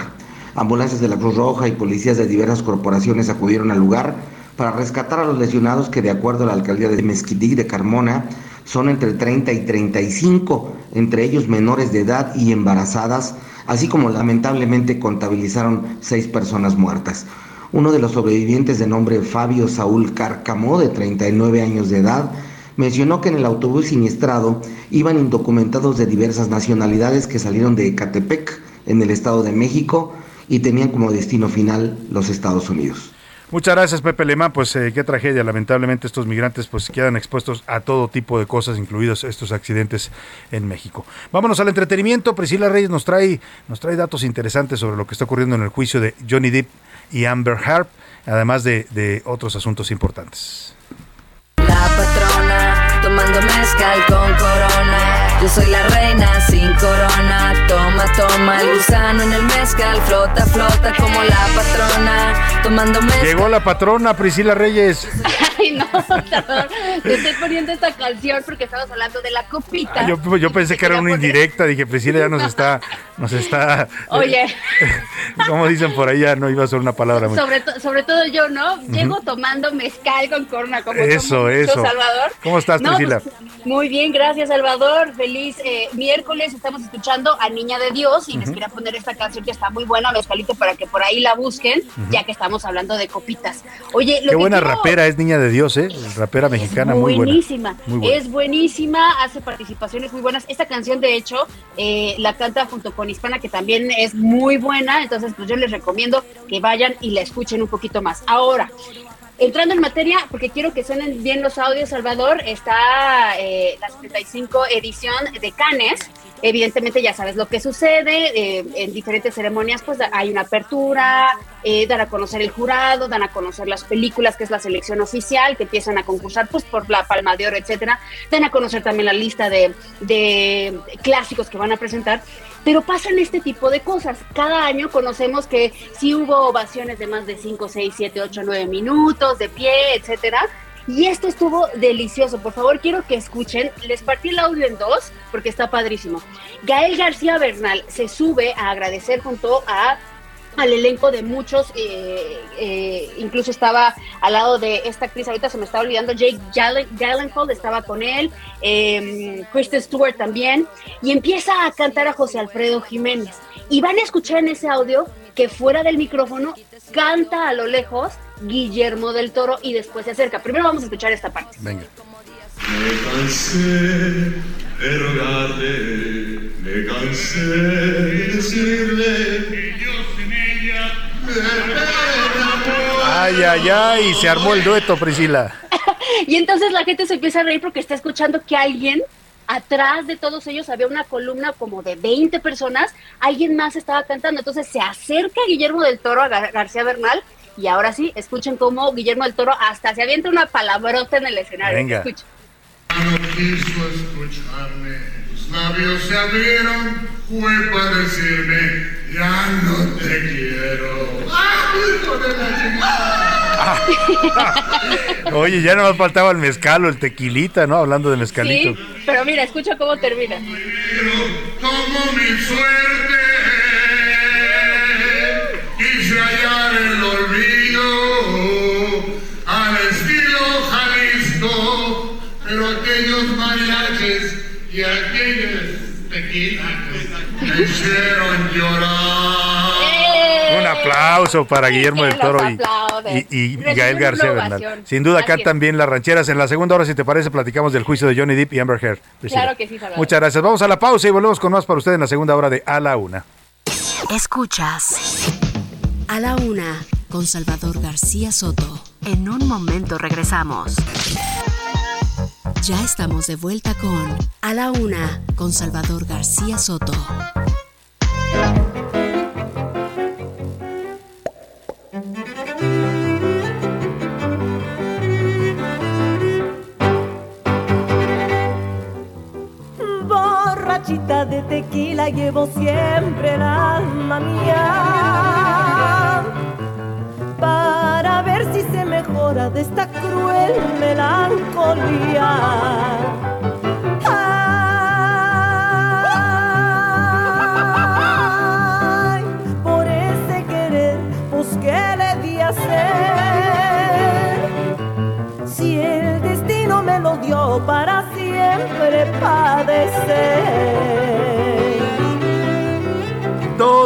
Ambulancias de la Cruz Roja y policías de diversas corporaciones acudieron al lugar para rescatar a los lesionados que de acuerdo a la alcaldía de Mezquitic de Carmona son entre 30 y 35, entre ellos menores de edad y embarazadas, así como lamentablemente contabilizaron seis personas muertas. Uno de los sobrevivientes de nombre Fabio Saúl Cárcamo, de 39 años de edad, mencionó que en el autobús siniestrado iban indocumentados de diversas nacionalidades que salieron de Ecatepec, en el Estado de México, y tenían como destino final los Estados Unidos. Muchas gracias, Pepe Lemán. Pues eh, qué tragedia. Lamentablemente estos migrantes pues quedan expuestos a todo tipo de cosas, incluidos estos accidentes en México. Vámonos al entretenimiento. Priscila Reyes nos trae, nos trae datos interesantes sobre lo que está ocurriendo en el juicio de Johnny Depp y Amber Harp, además de, de otros asuntos importantes. La patrona, tomando mezcal con corona. Yo soy la reina sin corona. Toma, toma el gusano en el mezcal. Flota, flota como la patrona. Tomando mezcal. Llegó la patrona, Priscila Reyes. Ay, no, te estoy poniendo esta canción porque estamos hablando de la copita. yo, yo, pensé que era una indirecta. Dije, Priscila ya nos está. Nos está Oye. como dicen por ahí, ya no iba a ser una palabra. Sobre, sobre todo yo, ¿no? Llego tomando mezcal con corona. Como eso, eso. Salvador. ¿Cómo estás, Priscila? Pues, muy bien, gracias, Salvador. Feliz eh, miércoles. Estamos escuchando a Niña de Dios y les quería poner esta canción que está muy buena, Mezcalito, para que por ahí la busquen, ya que estamos hablando de copitas. Oye, lo Qué buena rapera es Niña de Dios, ¿eh? Rapera mexicana, muy buenísima. Es buenísima, hace participaciones muy buenas. Esta canción, de hecho, eh, la canta junto con Hispana, que también es muy buena. Entonces, pues yo les recomiendo que vayan y la escuchen un poquito más. Ahora, entrando en materia, porque quiero que suenen bien los audios, Salvador, está eh, la 75 edición de Canes evidentemente ya sabes lo que sucede, eh, en diferentes ceremonias pues hay una apertura, eh, dan a conocer el jurado, dan a conocer las películas, que es la selección oficial, que empiezan a concursar pues por la Palma de Oro, etcétera, dan a conocer también la lista de, de clásicos que van a presentar, pero pasan este tipo de cosas. Cada año conocemos que sí hubo ovaciones de más de 5, 6, 7, 8, 9 minutos, de pie, etcétera, y esto estuvo delicioso. Por favor, quiero que escuchen. Les partí el audio en dos porque está padrísimo. Gael García Bernal se sube a agradecer junto a al elenco de muchos, eh, eh, incluso estaba al lado de esta actriz, ahorita se me está olvidando, Jake Gyllenhaal estaba con él, eh, Kristen Stewart también, y empieza a cantar a José Alfredo Jiménez. Y van a escuchar en ese audio que fuera del micrófono canta a lo lejos Guillermo del Toro y después se acerca. Primero vamos a escuchar esta parte. Venga. Me cansé de rogarle, me cansé de decirle que yo sin ella Ay, ay, ay, se armó el dueto, Priscila. y entonces la gente se empieza a reír porque está escuchando que alguien atrás de todos ellos había una columna como de 20 personas, alguien más estaba cantando, entonces se acerca Guillermo del Toro a García Bernal y ahora sí, escuchen cómo Guillermo del Toro hasta se avienta una palabrota en el escenario. Venga. Escuchen. No quiso escucharme, tus labios se abrieron, fue para decirme, ya no te quiero. ¡Ah, hijo de la Oye, ya no me faltaba el mezcal o el tequilita, ¿no? Hablando de mezcalito. Sí, pero mira, escucha cómo termina. Como mi suerte, quise hallar el olvido al estilo Jalisco, pero aquellos mariachis y aquellos tequilas me hicieron llorar. Un aplauso para Guillermo del Toro y, Gael García. Bernal. Sin duda es. bien las rancheras. En la segunda hora, si te parece, platicamos del juicio de Johnny Depp y Amber Heard. Claro que sí, Salvador. Muchas gracias. Vamos a la pausa y volvemos con más para usted en la segunda hora de A la Una. Escuchas A la Una con Salvador García Soto. En un momento regresamos. Ya estamos de vuelta con A la Una con Salvador García Soto. Borrachita de tequila llevo siempre el alma mía mejora de esta cruel melancolía. Por ese querer, pues qué le di a hacer. Si el destino me lo dio para siempre padecer.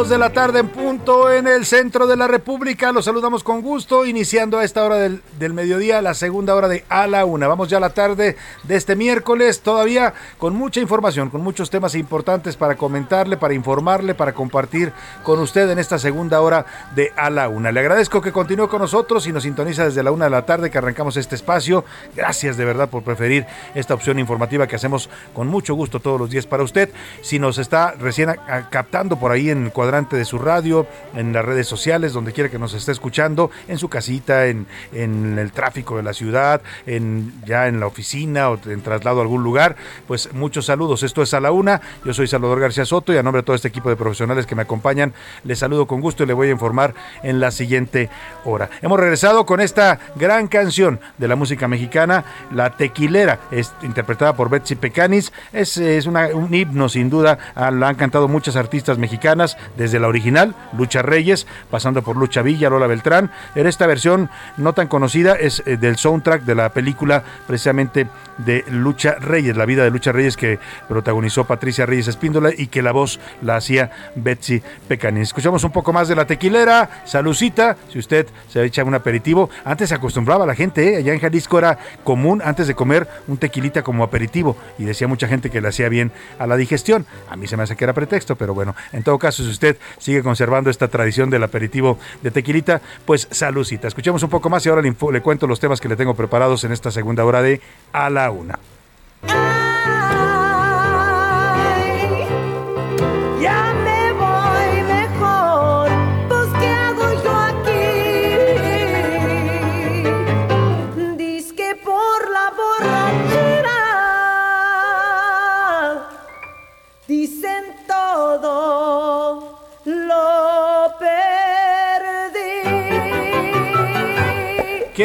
De la tarde en punto en el centro de la República. Los saludamos con gusto, iniciando a esta hora del, del mediodía, la segunda hora de A la Una. Vamos ya a la tarde de este miércoles, todavía con mucha información, con muchos temas importantes para comentarle, para informarle, para compartir con usted en esta segunda hora de A la Una. Le agradezco que continúe con nosotros y nos sintoniza desde la una de la tarde que arrancamos este espacio. Gracias de verdad por preferir esta opción informativa que hacemos con mucho gusto todos los días para usted. Si nos está recién captando por ahí en el cuadrante de su radio, en las redes sociales, donde quiera que nos esté escuchando, en su casita, en, en el tráfico de la ciudad, en ya en la oficina o en traslado a algún lugar, pues muchos saludos. Esto es a la una. Yo soy Salvador García Soto y a nombre de todo este equipo de profesionales que me acompañan, les saludo con gusto y le voy a informar en la siguiente hora. Hemos regresado con esta gran canción de la música mexicana, La Tequilera, es interpretada por Betsy Pecanis. Es, es un himno sin duda, la han cantado muchas artistas mexicanas, desde la original, Lucha Reyes, pasando por Lucha Villa, Lola Beltrán. En esta versión no tan conocida es eh, del soundtrack de la película precisamente de Lucha Reyes, la vida de Lucha Reyes que protagonizó Patricia Reyes Espíndola y que la voz la hacía Betsy Pecanis. Escuchamos un poco más de la tequilera, salucita, si usted se echa un aperitivo. Antes se acostumbraba la gente, ¿eh? allá en Jalisco era común antes de comer un tequilita como aperitivo y decía mucha gente que le hacía bien a la digestión. A mí se me hace que era pretexto, pero bueno, en todo caso, si usted sigue conservando esta tradición del aperitivo de tequilita, pues salucita. Escuchemos un poco más y ahora le, le cuento los temas que le tengo preparados en esta segunda hora de A la Una.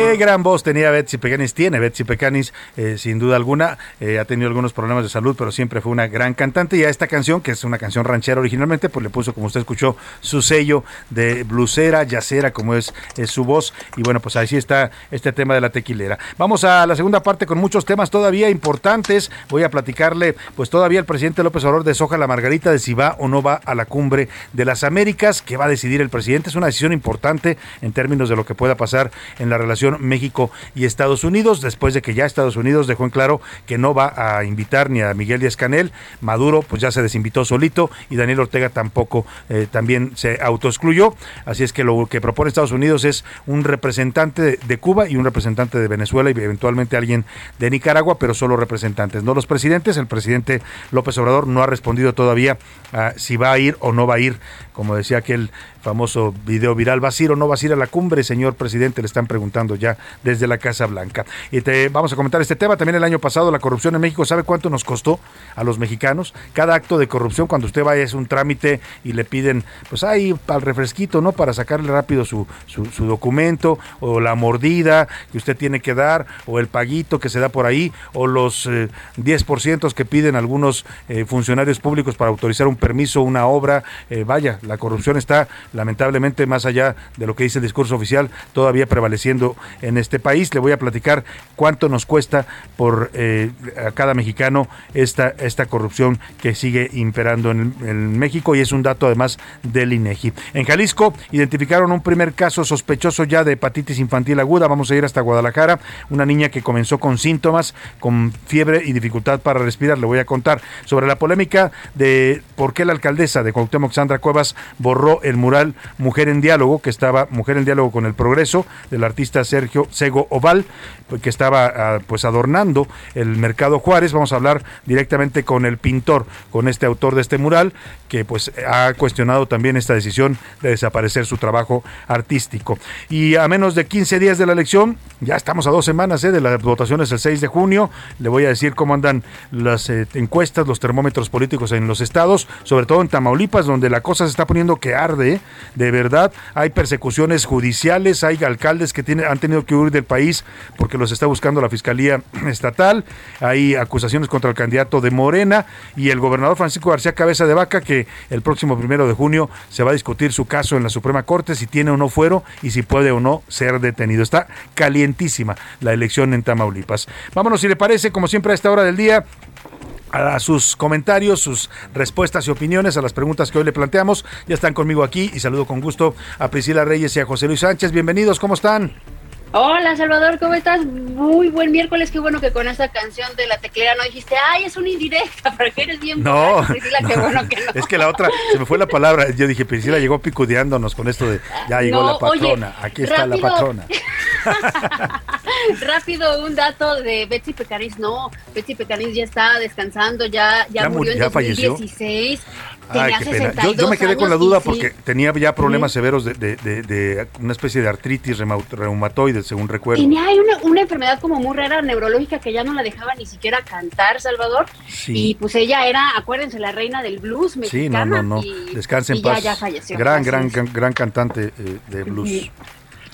Qué gran voz tenía Betsy Pecanis, tiene Betsy Pecanis, eh, sin duda alguna. Eh, ha tenido algunos problemas de salud, pero siempre fue una gran cantante. Y a esta canción, que es una canción ranchera originalmente, pues le puso, como usted escuchó, su sello de blusera, yacera, como es, su voz. Y bueno, pues así está este tema de la tequilera. Vamos a la segunda parte con muchos temas todavía importantes. Voy a platicarle, pues todavía el presidente López Obrador deshoja la margarita de si va o no va a la cumbre de las Américas. ¿Qué va a decidir el presidente? Es una decisión importante en términos de lo que pueda pasar en la relación México y Estados Unidos, después de que ya Estados Unidos dejó en claro que no va a invitar ni a Miguel Díaz Canel. Maduro, pues ya se desinvitó solito y Daniel Ortega tampoco eh, también se autoexcluyó. Así es que lo que propone Estados Unidos es un representante de Cuba y un representante de Venezuela y eventualmente alguien de Nicaragua, pero solo representantes, no los presidentes. El presidente López Obrador no ha respondido todavía a si va a ir o no va a ir, como decía aquel famoso video viral, ¿va a ir o no va a ir a la cumbre, señor presidente? Le están preguntando ya desde la Casa Blanca. Y te vamos a comentar este tema. También el año pasado la corrupción en México, ¿sabe cuánto nos costó a los mexicanos? Cada acto de corrupción, cuando usted vaya es un trámite y le piden, pues ahí, al refresquito, ¿no? Para sacarle rápido su, su, documento, o la mordida que usted tiene que dar, o el paguito que se da por ahí, o los eh, 10% que piden algunos eh, funcionarios públicos para autorizar un permiso, una obra. Eh, vaya, la corrupción está lamentablemente más allá de lo que dice el discurso oficial, todavía prevaleciendo en este país. Le voy a platicar cuánto nos cuesta por eh, a cada mexicano esta, esta corrupción que sigue imperando en, en, México y es un dato además del INEGI. En Jalisco identificaron un primer caso sospechoso ya de hepatitis infantil aguda. Vamos a ir hasta Guadalajara. Una niña que comenzó con síntomas, con fiebre y dificultad para respirar. Le voy a contar sobre la polémica de por qué la alcaldesa de Cuauhtémoc, Sandra Cuevas, borró el mural Mujer en Diálogo, que estaba Mujer en Diálogo con el Progreso, del artista Sergio Sego Oval, que estaba ah, pues adornando el Mercado Juárez. Vamos a hablar directamente con el pintor, con este autor de este mural, que pues ha cuestionado también esta decisión de desaparecer su trabajo artístico. Y a menos de 15 días de la elección, ya estamos a dos semanas ¿eh? de las votaciones el 6 de junio, le voy a decir cómo andan las eh, encuestas, los termómetros políticos en los estados, sobre todo en Tamaulipas, donde la cosa se está poniendo que arde, ¿eh? de verdad, hay persecuciones judiciales, hay alcaldes que tienen, han tenido que huir del país porque los está buscando la Fiscalía Estatal, hay acusaciones contra el candidato de Morena y el gobernador Francisco García Cabeza de Vaca, que el próximo primero de junio se va a discutir su caso en la Suprema Corte, si tiene o no fuero y si puede o no ser detenido. Está calientísima la elección en Tamaulipas. Vámonos, si le parece, como siempre a esta hora del día, a sus comentarios, sus respuestas y opiniones a las preguntas que hoy le planteamos. Ya están conmigo aquí y saludo con gusto a Priscila Reyes y a José Luis Sánchez. Bienvenidos, ¿cómo están? Hola Salvador, ¿cómo estás? Muy buen miércoles, qué bueno que con esta canción de la teclera no dijiste, ay, es una indirecta, porque eres bien No, Priscila, qué bueno que no. es que la otra, se me fue la palabra, yo dije, Priscila llegó picudeándonos con esto de, ya llegó la patrona, aquí está la patrona. rápido, un dato de Betsy Pecaris, no, Betsy Pecaris ya está descansando, ya, ya, murió en 2016. Ay, qué pena. Yo, me quedé con la duda porque tenía ya problemas severos de, de, de, una especie de artritis reumatoide, según recuerdo. Tenía una, una, enfermedad como muy rara neurológica que ya no la dejaba ni siquiera cantar, Salvador. Y pues ella era, acuérdense, la reina del blues mexicana. Sí, no, no, no. Descanse en paz. Ya, falleció. Gran, gran, gran, cantante eh, de blues.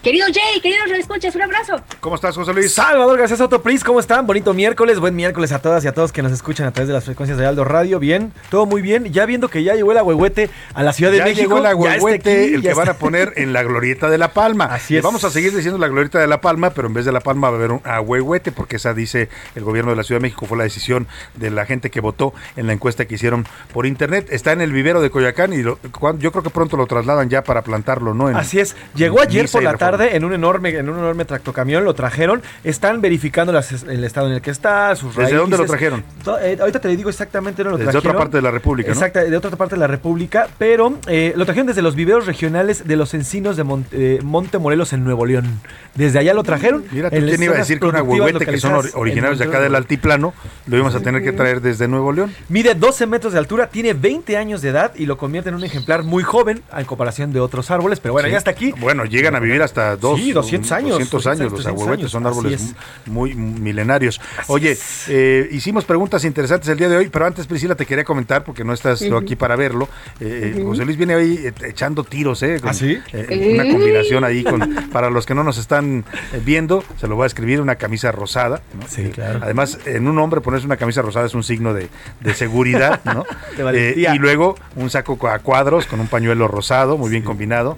Querido Jay, querido escuchas, un abrazo. ¿Cómo estás, José Luis? Salvador gracias Pris, ¿cómo están? Bonito miércoles, buen miércoles a todas y a todos que nos escuchan a través de las frecuencias de Aldo Radio. Bien, todo muy bien. Ya viendo que ya llegó el agüehuete a la Ciudad de México. Ya llegó el agüehuete, el que van a poner en la glorieta de La Palma. Así es. Vamos a seguir diciendo la glorieta de La Palma, pero en vez de La Palma va a haber un agüehuete, porque esa dice el gobierno de la Ciudad de México, fue la decisión de la gente que votó en la encuesta que hicieron por internet. Está en el vivero de Coyoacán y yo creo que pronto lo trasladan ya para plantarlo, ¿no? Así es. Llegó ayer por la tarde en un enorme en un enorme tractocamión, lo trajeron, están verificando el estado en el que está, sus ¿Desde dónde lo trajeron? Eh, ahorita te digo exactamente dónde lo trajeron. Desde otra parte de la República, Exacto, de otra parte de la República, pero eh, lo trajeron desde los viveros regionales de los encinos de eh, Monte Morelos en Nuevo León. Desde allá lo trajeron. Mira, ¿quién iba a decir que una huehuete que son originarios de acá del altiplano lo íbamos a tener que traer desde Nuevo León? Mide 12 metros de altura, tiene 20 años de edad y lo convierte en un ejemplar muy joven en comparación de otros árboles, pero bueno, ya está aquí. Bueno, llegan a vivir hasta hasta dos, sí, 200 años. 200 años, los ahuehuetes son árboles muy milenarios. Oye, eh, hicimos preguntas interesantes el día de hoy, pero antes Priscila te quería comentar, porque no estás aquí para verlo, eh, José Luis viene eh, echando tiros, ¿eh? ¿Ah, sí? una combinación ahí con, para los que no nos están viendo, se lo voy a escribir, una camisa rosada. Sí, claro. Además, en un hombre ponerse una camisa rosada es un signo de, seguridad, ¿no? y luego un saco a cuadros con un pañuelo rosado, muy bien combinado.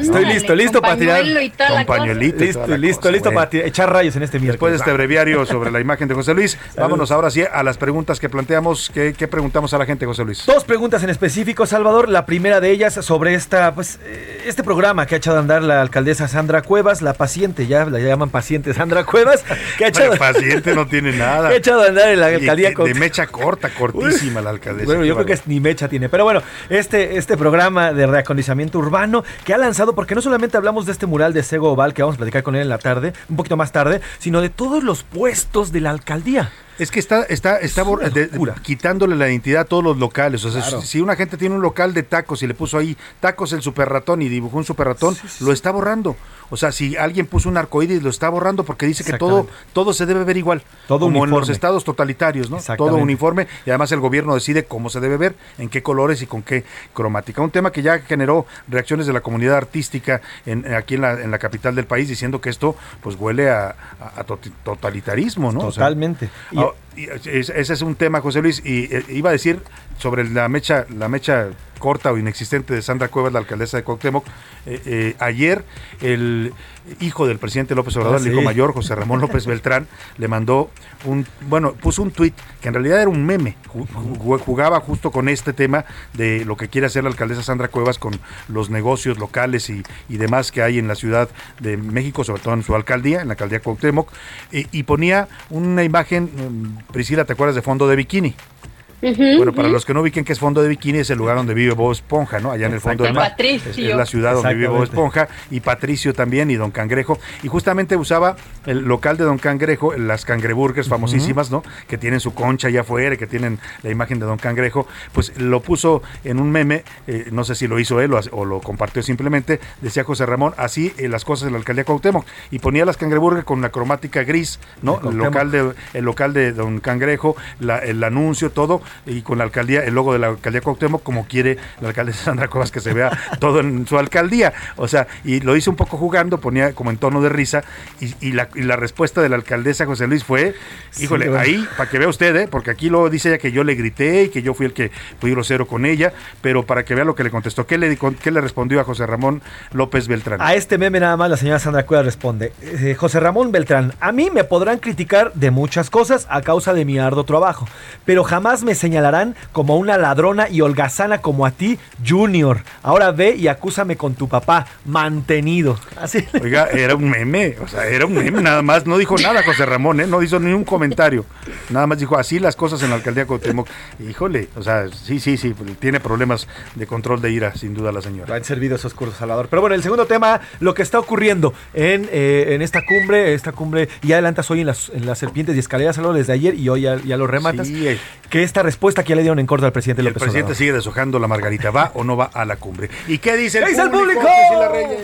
Estoy listo, listo para tirar. Con pañuelito. Listo, listo, listo para echar rayos en este miércoles. Después de este breviario sobre la imagen de José Luis, vámonos ahora sí a las preguntas que planteamos. ¿Qué, preguntamos a la gente, José Luis? Dos preguntas en específico, Salvador. La primera de ellas sobre esta, pues, eh, este programa que ha echado a andar la alcaldesa Sandra Cuevas, la paciente, ya la llaman paciente Sandra Cuevas. Que ha echado, paciente no tiene nada. Que ha echado a andar en la alcaldía. De, de mecha corta, cortísima la alcaldesa. Bueno, yo creo que es, ni mecha tiene. Pero bueno, este, este programa de reacondicionamiento urbano que ha lanzado, porque no solamente hablamos de este mural de Sego Oval que vamos a platicar con él en la tarde, un poquito más tarde, sino de todos los puestos de la alcaldía. Es que está, está, está quitándole la identidad a todos los locales. O sea, si una gente tiene un local de tacos y le puso ahí tacos el super ratón y dibujó un super ratón, lo está borrando. O sea, si alguien puso un arcoíris, lo está borrando porque dice que todo, todo se debe ver igual. Todo como en los estados totalitarios, ¿no? Todo uniforme y además el gobierno decide cómo se debe ver, en qué colores y con qué cromática. Un tema que ya generó reacciones de la comunidad artística en, aquí en la, en la capital del país diciendo que esto pues huele a, totalitarismo, ¿no? Totalmente. Ah, ese es un tema, José Luis, y eh, iba a decir sobre la mecha, la mecha corta o inexistente de Sandra Cuevas, la alcaldesa de Cuauhtémoc. Eh, eh, ayer el hijo del presidente López Obrador, ah, el hijo mayor, José Ramón López Beltrán, le mandó un, bueno, puso un tuit que en realidad era un meme, jugaba justo con este tema de lo que quiere hacer la alcaldesa Sandra Cuevas con los negocios locales y, demás que hay en la Ciudad de México, sobre todo en su alcaldía, en la alcaldía Cuauhtémoc, y ponía una imagen, mm, Priscila, ¿te acuerdas de fondo de bikini? Bueno, para los que no ubiquen que es fondo de bikini, es el lugar donde vive Bob Esponja, ¿no? Allá en el fondo del mar. Es, la ciudad donde vive Bob Esponja y Patricio también y Don Cangrejo. Y justamente usaba el local de Don Cangrejo, las cangreburgers famosísimas, ¿no? Que tienen su concha allá afuera, que tienen la imagen de Don Cangrejo. Pues lo puso en un meme, eh, no sé si lo hizo él o, lo compartió simplemente, decía José Ramón, así eh, las cosas en la alcaldía Cuauhtémoc. Y ponía las cangreburgers con la cromática gris, ¿no? El local de, el local de Don Cangrejo, el anuncio, todo y con la alcaldía, el logo de la alcaldía Cuauhtémoc, como quiere la alcaldesa Sandra Cuevas que se vea todo en su alcaldía. O sea, y lo hice un poco jugando, ponía como en tono de risa, y, la, respuesta de la alcaldesa José Luis fue, híjole, ahí, para que vea usted, ¿eh? porque aquí luego dice ella que yo le grité y que yo fui el que fui grosero con ella, pero para que vea lo que le contestó, ¿qué le, qué le respondió a José Ramón López Beltrán? A este meme nada más la señora Sandra Cuevas responde, eh, José Ramón Beltrán, a mí me podrán criticar de muchas cosas a causa de mi arduo trabajo, pero jamás me señalarán como una ladrona y holgazana como a ti, Junior. Ahora ve y acúsame con tu papá, mantenido. Así. Oiga, era un meme, o sea, era un meme nada más. No dijo nada José Ramón, ¿eh? no hizo ni un comentario. Nada más dijo así las cosas en la alcaldía Cuauhtémoc. Híjole, o sea, sí, sí, sí, tiene problemas de control de ira, sin duda la señora. Han servido esos cursos, Salvador. Pero bueno, el segundo tema, lo que está ocurriendo en, eh, en esta cumbre, esta cumbre, y adelantas hoy en las, en las serpientes y escaleras, algo desde ayer y hoy ya, lo rematas. Sí, eh. que esta respuesta que ya le dieron en corto al presidente López El presidente sigue deshojando la margarita, ¿va o no va a la cumbre? ¿Y qué dice el, público, el público?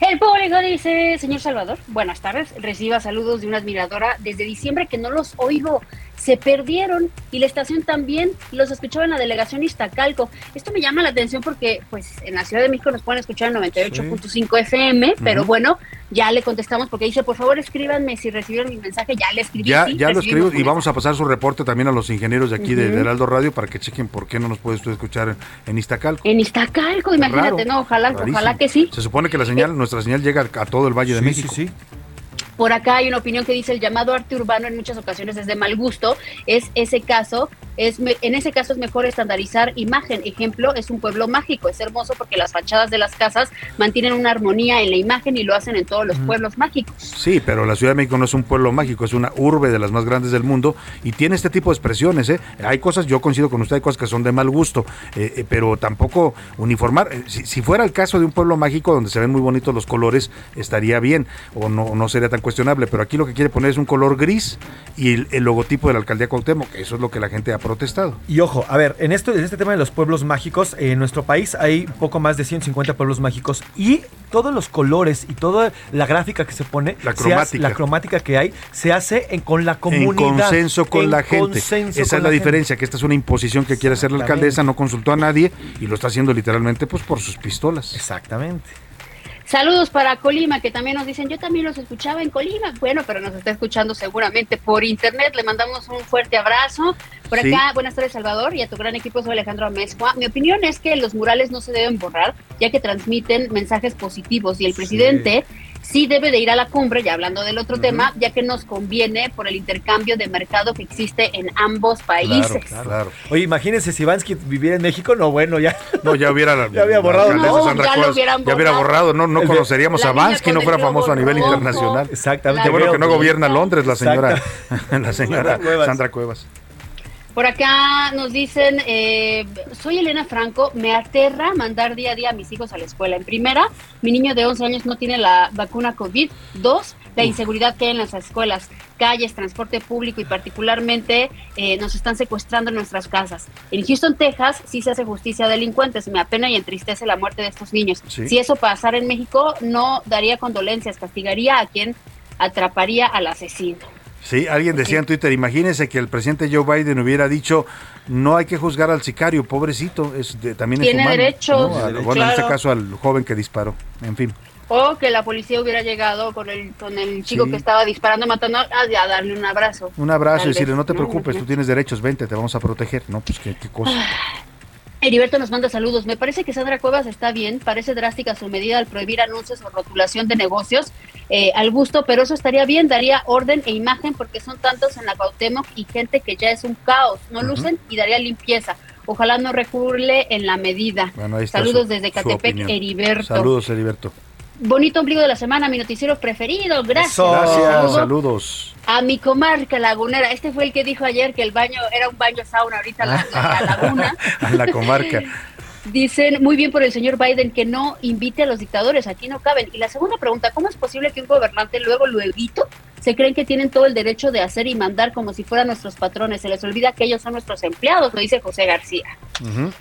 El público dice, señor Salvador, buenas tardes, reciba saludos de una admiradora desde diciembre que no los oigo se perdieron y la estación también los escuchaba en la delegación Iztacalco. Esto me llama la atención porque pues en la Ciudad de México nos pueden escuchar en 98.5 FM, pero bueno, ya le contestamos porque dice, por favor escríbanme si recibieron mi mensaje, ya le escribí. Ya, ya lo escribo y vamos a pasar su reporte también a los ingenieros de aquí de Heraldo Radio para que chequen por qué no nos puede usted escuchar en Iztacalco. En Iztacalco, imagínate, no, ojalá, ojalá que sí. Se supone que la señal, nuestra señal llega a todo el Valle de México. Sí, sí. Por acá hay una opinión que dice el llamado arte urbano en muchas ocasiones es de mal gusto. Es ese caso, es en ese caso es mejor estandarizar imagen. Ejemplo, es un pueblo mágico. Es hermoso porque las fachadas de las casas mantienen una armonía en la imagen y lo hacen en todos los pueblos mágicos. Sí, pero la Ciudad de México no es un pueblo mágico, es una urbe de las más grandes del mundo y tiene este tipo de expresiones. ¿eh? Hay cosas, yo coincido con usted, hay cosas que son de mal gusto, eh, eh, pero tampoco uniformar. Si, si, fuera el caso de un pueblo mágico donde se ven muy bonitos los colores, estaría bien o no, no sería tan cuestionable, pero aquí lo que quiere poner es un color gris y el, logotipo de la alcaldía Cuauhtémoc, eso es lo que la gente protestado. Y ojo, a ver, en esto, en este tema de los pueblos mágicos, en nuestro país hay poco más de 150 pueblos mágicos y todos los colores y toda la gráfica que se pone, la cromática, la cromática que hay, se hace en, con la comunidad. En consenso con la gente. Esa es la, la diferencia, que esta es una imposición que quiere hacer la alcaldesa, no consultó a nadie y lo está haciendo literalmente pues por sus pistolas. Exactamente. Saludos para Colima, que también nos dicen, yo también los escuchaba en Colima. Bueno, pero nos está escuchando seguramente por internet. Le mandamos un fuerte abrazo. Por acá, buenas tardes, Salvador, y a tu gran equipo, soy Alejandro Amezcua. Mi opinión es que los murales no se deben borrar, ya que transmiten mensajes positivos y el presidente sí debe de ir a la cumbre, ya hablando del otro tema, ya que nos conviene por el intercambio de mercado que existe en ambos países. Claro, claro. Oye, imagínense si Vansky viviera en México, no, bueno, ya. No, ya hubiera, ya había borrado. No, ya, lo hubieran ya hubiera borrado, no, no conoceríamos a Vansky, no fuera famoso a nivel internacional. Exactamente. Qué bueno que no gobierna Londres la señora, la señora Sandra Cuevas. Por acá nos dicen, eh, soy Elena Franco, me aterra mandar día a día a mis hijos a la escuela. En primera, mi niño de 11 años no tiene la vacuna COVID. Dos, la inseguridad que hay en las escuelas, calles, transporte público y particularmente eh, nos están secuestrando en nuestras casas. En Houston, Texas, sí se hace justicia a delincuentes. Me apena y entristece la muerte de estos niños. Si eso pasara en México, no daría condolencias, castigaría a quien atraparía al asesino. Sí, alguien decía en Twitter, imagínese que el presidente Joe Biden hubiera dicho, no hay que juzgar al sicario, pobrecito, es también Tiene es humano. derechos. bueno, en este caso al joven que disparó, en fin. O que la policía hubiera llegado con el, con el chico que estaba disparando, matando, a, a, darle un abrazo. Un abrazo y decirle, no te preocupes, tú tienes derechos, vente, te vamos a proteger. No, pues qué, qué cosa. Heriberto nos manda saludos. Me parece que Sandra Cuevas está bien. Parece drástica su medida al prohibir anuncios o rotulación de negocios eh, al gusto, pero eso estaría bien. Daría orden e imagen porque son tantos en la Cuauhtémoc y gente que ya es un caos. No lucen y daría limpieza. Ojalá no recurle en la medida. Bueno, Saludos su, desde Catepec. Heriberto. Saludos, Heriberto. Bonito ombligo de la semana, mi noticiero preferido. Gracias. Gracias, Saludo saludos. A mi comarca lagunera. Este fue el que dijo ayer que el baño era un baño sauna, ahorita la, la- la laguna. A la comarca. Dicen muy bien por el señor Biden que no invite a los dictadores, aquí no caben. Y la segunda pregunta, ¿cómo es posible que un gobernante luego, luego, se creen que tienen todo el derecho de hacer y mandar como si fueran nuestros patrones? Se les olvida que ellos son nuestros empleados, lo dice José García.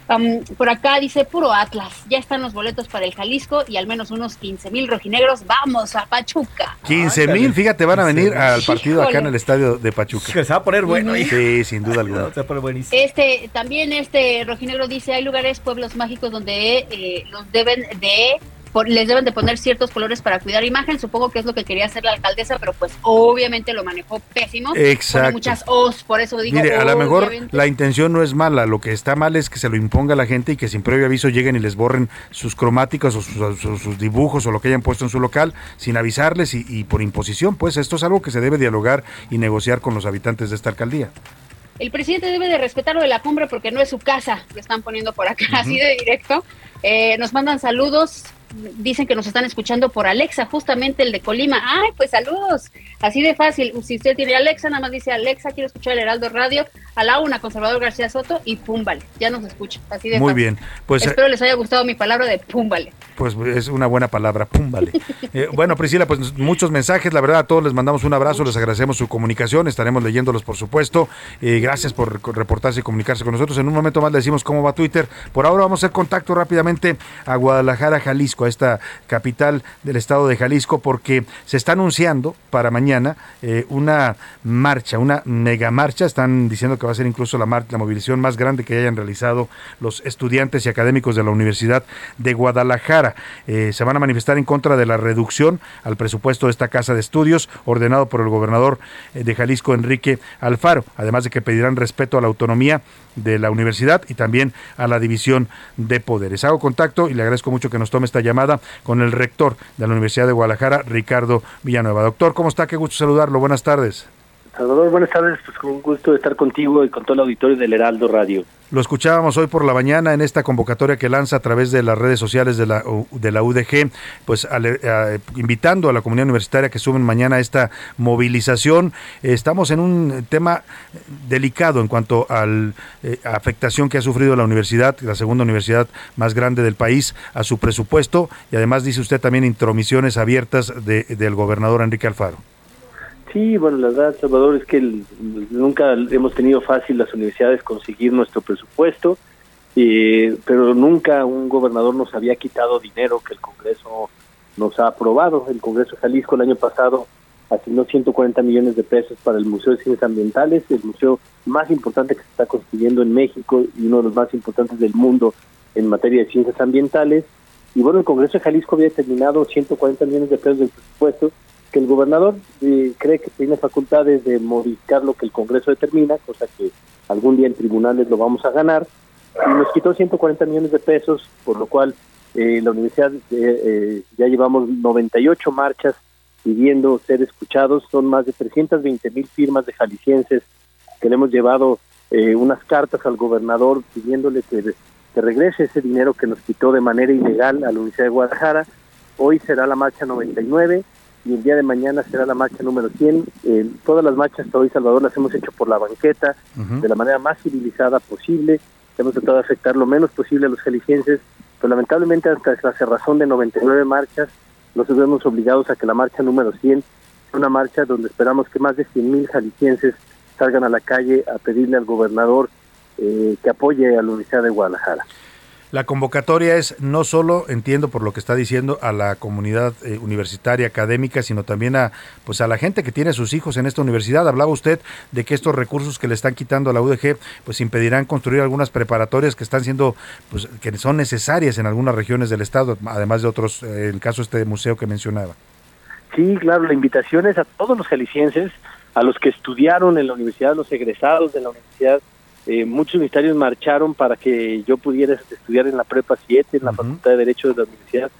Um, por acá dice puro Atlas, ya están los boletos para el Jalisco y al menos unos 15 mil rojinegros, vamos a Pachuca. 15 mil, fíjate, van a venir al partido acá en el estadio de Pachuca. Se va a poner bueno, hija. Sí, sin duda alguna. Se va a poner buenísimo. Este, también este rojinegro dice, hay lugares, pueblos mágicos donde eh, los deben de, por- les deben de poner ciertos colores para cuidar imagen, supongo que es lo que quería hacer la alcaldesa, pero pues obviamente lo manejó pésimo. Exacto. Pone muchas O's, por eso digo, Mire, a lo mejor la intención no es mala, lo que está mal es que se lo imponga a la gente y que sin previo aviso lleguen y les borren sus cromáticas o sus, sus- sus dibujos o lo que hayan puesto en su local sin avisarles y, y por imposición. Pues esto es algo que se debe dialogar y negociar con los habitantes de esta alcaldía. El presidente debe de respetar lo de la cumbre porque no es su casa, le están poniendo por acá, así de directo. Eh, nos mandan saludos, dicen que nos están escuchando por Alexa, justamente el de Colima. Ay, pues saludos, así de fácil. Si usted tiene Alexa, nada más dice Alexa, quiero escuchar el Heraldo Radio, a la una, con Salvador García Soto y púmbale, ya nos escucha, así de Muy fácil. bien, pues, Espero les haya gustado mi palabra de púmbale. Pues es una buena palabra, pum, vale. Eh, bueno, Priscila, pues muchos mensajes, la verdad a todos les mandamos un abrazo, les agradecemos su comunicación, estaremos leyéndolos por supuesto. Eh, gracias por reportarse y comunicarse con nosotros. En un momento más le decimos cómo va Twitter. Por ahora vamos a hacer contacto rápidamente a Guadalajara, Jalisco, a esta capital del estado de Jalisco, porque se está anunciando para mañana eh, una marcha, una mega marcha. Están diciendo que va a ser incluso la, mar- la movilización más grande que hayan realizado los estudiantes y académicos de la Universidad de Guadalajara. Eh, se van a manifestar en contra de la reducción al presupuesto de esta casa de estudios ordenado por el gobernador eh, de Jalisco, Enrique Alfaro, además de que pedirán respeto a la autonomía de la universidad y también a la división de poderes. Hago contacto y le agradezco mucho que nos tome esta llamada con el rector de la Universidad de Guadalajara, Ricardo Villanueva. Doctor, ¿cómo está? Qué gusto saludarlo. Buenas tardes. Salvador, buenas tardes. Pues con un gusto estar contigo y con todo el auditorio del Heraldo Radio. Lo escuchábamos hoy por la mañana en esta convocatoria que lanza a través de las redes sociales de la, de la UDG, pues a- invitando a la comunidad universitaria que suben mañana a esta movilización. Eh, Estamos en un tema delicado en cuanto a la afectación que ha sufrido la universidad, la segunda universidad más grande del país, a su presupuesto y además dice usted también intromisiones abiertas de- del gobernador Enrique Alfaro. Sí, bueno, la verdad, Salvador, es que nunca hemos tenido fácil las universidades conseguir nuestro presupuesto, eh, pero nunca un gobernador nos había quitado dinero que el Congreso nos ha aprobado. El Congreso de Jalisco el año pasado asignó 140 millones de pesos para el Museo de Ciencias Ambientales, el museo más importante que se está construyendo en México y uno de los más importantes del mundo en materia de ciencias ambientales. Y bueno, el Congreso de Jalisco había determinado 140 millones de pesos del presupuesto que el gobernador eh, cree que tiene facultades de modificar lo que el Congreso determina, cosa que algún día en tribunales lo vamos a ganar, y nos quitó 140 millones de pesos, por lo cual eh, la universidad eh, ya llevamos 98 marchas pidiendo ser escuchados, son más de 320 mil firmas de jaliscienses que le hemos llevado unas cartas al gobernador pidiéndole que, que regrese ese dinero que nos quitó de manera ilegal a la Universidad de Guadalajara. Hoy será la marcha 99 y el día de mañana será la marcha número 100. Eh, todas las marchas hasta hoy, Salvador, las hemos hecho por la banqueta, de la manera más civilizada posible. Hemos tratado de afectar lo menos posible a los jaliscienses, pero lamentablemente hasta la cerrazón de 99 marchas, nos vemos obligados a que la marcha número 100 sea una marcha donde esperamos que más de 100.000 jaliscienses salgan a la calle a pedirle al gobernador eh, que apoye a la Universidad de Guadalajara. La convocatoria es no solo, entiendo por lo que está diciendo, a la comunidad eh, universitaria académica, sino también a pues a la gente que tiene sus hijos en esta universidad. Hablaba usted de que estos recursos que le están quitando a la UDG pues impedirán construir algunas preparatorias que están siendo pues que son necesarias en algunas regiones del estado, además de otros, eh, el caso este museo que mencionaba. Sí, claro, la invitación es a todos los jaliscienses, a los que estudiaron en la universidad, los egresados de la universidad eh, muchos universitarios marcharon para que yo pudiera estudiar en la Prepa 7, en la Facultad de Derecho de la Universidad,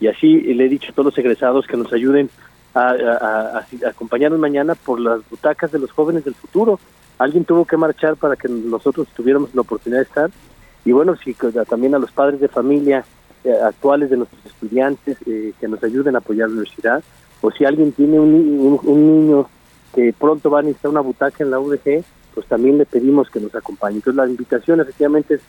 y así le he dicho a todos los egresados que nos ayuden a, acompañarnos mañana por las butacas de los jóvenes del futuro. Alguien tuvo que marchar para que nosotros tuviéramos la oportunidad de estar, y bueno, sí, también a los padres de familia eh, actuales de nuestros estudiantes eh, que nos ayuden a apoyar la universidad, o si alguien tiene un, un niño que pronto va a necesitar una butaca en la UDG, pues también le pedimos que nos acompañe. Entonces la invitación efectivamente es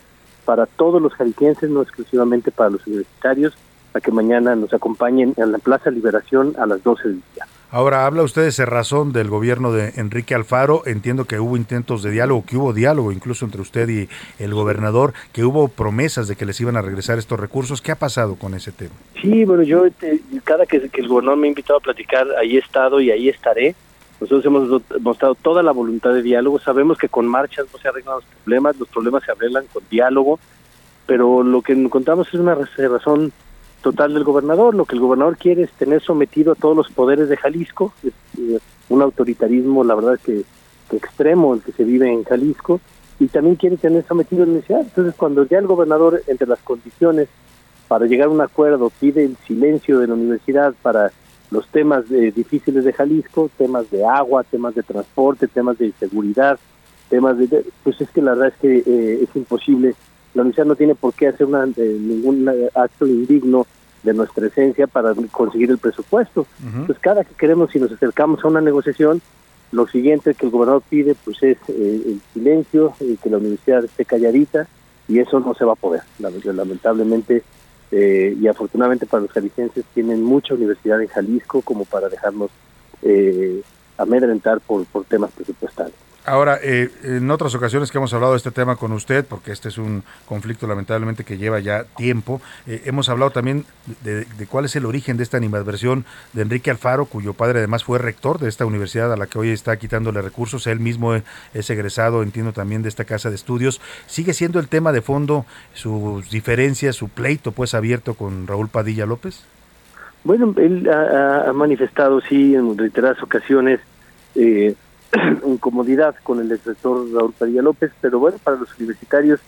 para todos los jaliscienses, no exclusivamente para los universitarios, a que mañana nos acompañen en la Plaza Liberación a las 12 del día. Ahora, habla usted de razón del gobierno de Enrique Alfaro. Entiendo que hubo intentos de diálogo, que hubo diálogo incluso entre usted y el gobernador, que hubo promesas de que les iban a regresar estos recursos. ¿Qué ha pasado con ese tema? Sí, bueno, yo este, cada que, que el gobernador me ha invitado a platicar, ahí he estado y ahí estaré. Nosotros hemos mostrado toda la voluntad de diálogo. Sabemos que con marchas no se arreglan los problemas, los problemas se arreglan con diálogo, pero lo que encontramos es una razón total del gobernador. Lo que el gobernador quiere es tener sometido a todos los poderes de Jalisco, es, un autoritarismo, la verdad, que, que, extremo el que se vive en Jalisco, y también quiere tener sometido a la universidad. Entonces, cuando ya el gobernador, entre las condiciones para llegar a un acuerdo, pide el silencio de la universidad para los temas eh, difíciles de Jalisco, temas de agua, temas de transporte, temas de seguridad, temas de... Pues es que la verdad es que eh, es imposible. La universidad no tiene por qué hacer una, eh, ningún acto indigno de nuestra esencia para conseguir el presupuesto. Entonces, cada que queremos, si nos acercamos a una negociación, lo siguiente que el gobernador pide pues es el silencio, que la universidad esté calladita, y eso no se va a poder. Lamentablemente, eh, y afortunadamente para los jaliscienses tienen mucha universidad en Jalisco como para dejarnos eh, amedrentar por, por temas presupuestales. Ahora, eh, en otras ocasiones que hemos hablado de este tema con usted, porque este es un conflicto lamentablemente que lleva ya tiempo, eh, hemos hablado también de, cuál es el origen de esta animadversión de Enrique Alfaro, cuyo padre además fue rector de esta universidad a la que hoy está quitándole recursos. Él mismo es egresado, entiendo también, de esta casa de estudios. ¿Sigue siendo el tema de fondo sus diferencias, su pleito pues abierto con Raúl Padilla López? Bueno, él ha, manifestado, sí, en reiteradas ocasiones, eh, incomodidad con el rector Raúl Padilla López, pero bueno, para los universitarios,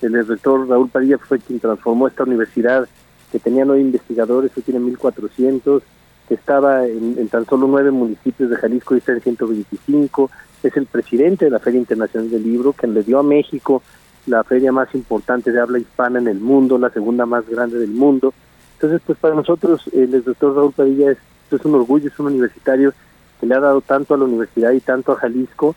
el rector Raúl Padilla fue quien transformó esta universidad que tenía nueve investigadores, hoy tiene 1.400, que estaba en, tan solo nueve municipios de Jalisco y está en 125, es el presidente de la Feria Internacional del Libro, que le dio a México la feria más importante de habla hispana en el mundo, la segunda más grande del mundo. Entonces, pues para nosotros el doctor Raúl Padilla es, es un orgullo, es un universitario que le ha dado tanto a la universidad y tanto a Jalisco,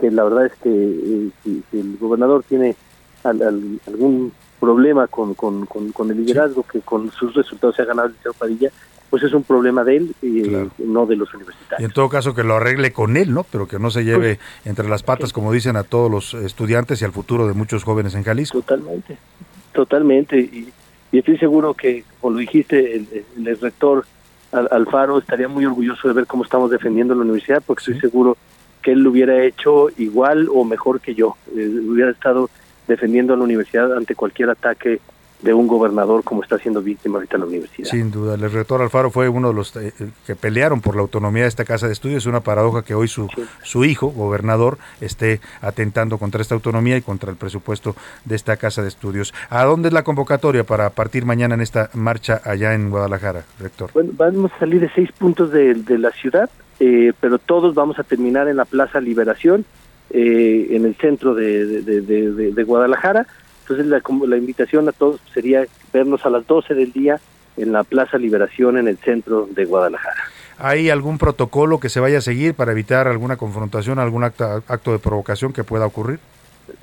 que la verdad es que eh, si, el gobernador tiene algún problema con, con, con, el liderazgo que con sus resultados se ha ganado el señor Padilla, pues es un problema de él y no de los universitarios. Y en todo caso que lo arregle con él, ¿no? Pero que no se lleve entre las patas, como dicen a todos los estudiantes y al futuro de muchos jóvenes en Jalisco. Totalmente, totalmente. Y, estoy seguro que, como lo dijiste, el, rector Alfaro estaría muy orgulloso de ver cómo estamos defendiendo la universidad, porque estoy seguro que él lo hubiera hecho igual o mejor que yo. Eh, hubiera estado defendiendo a la universidad ante cualquier ataque de un gobernador como está siendo víctima ahorita la universidad. Sin duda, el rector Alfaro fue uno de los eh, que pelearon por la autonomía de esta casa de estudios. Es una paradoja que hoy su, su hijo, gobernador, esté atentando contra esta autonomía y contra el presupuesto de esta casa de estudios. ¿A dónde es la convocatoria para partir mañana en esta marcha allá en Guadalajara, rector? Bueno, vamos a salir de seis puntos de, la ciudad, eh, pero todos vamos a terminar en la Plaza Liberación, eh, en el centro de, de Guadalajara entonces la, la invitación a todos sería vernos a las 12 del día en la Plaza Liberación en el centro de Guadalajara. ¿Hay algún protocolo que se vaya a seguir para evitar alguna confrontación, algún acto, acto de provocación que pueda ocurrir?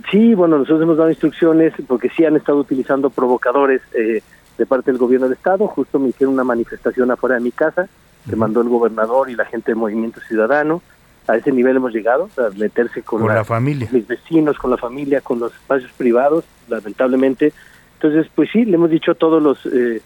Sí, bueno, nosotros hemos dado instrucciones porque sí han estado utilizando provocadores eh, de parte del gobierno del Estado. Justo me hicieron una manifestación afuera de mi casa que mandó el gobernador y la gente del Movimiento Ciudadano a ese nivel hemos llegado, a meterse con, la, familia, mis vecinos, con la familia, con los espacios privados, lamentablemente. Entonces, pues sí, le hemos dicho a todos los eh,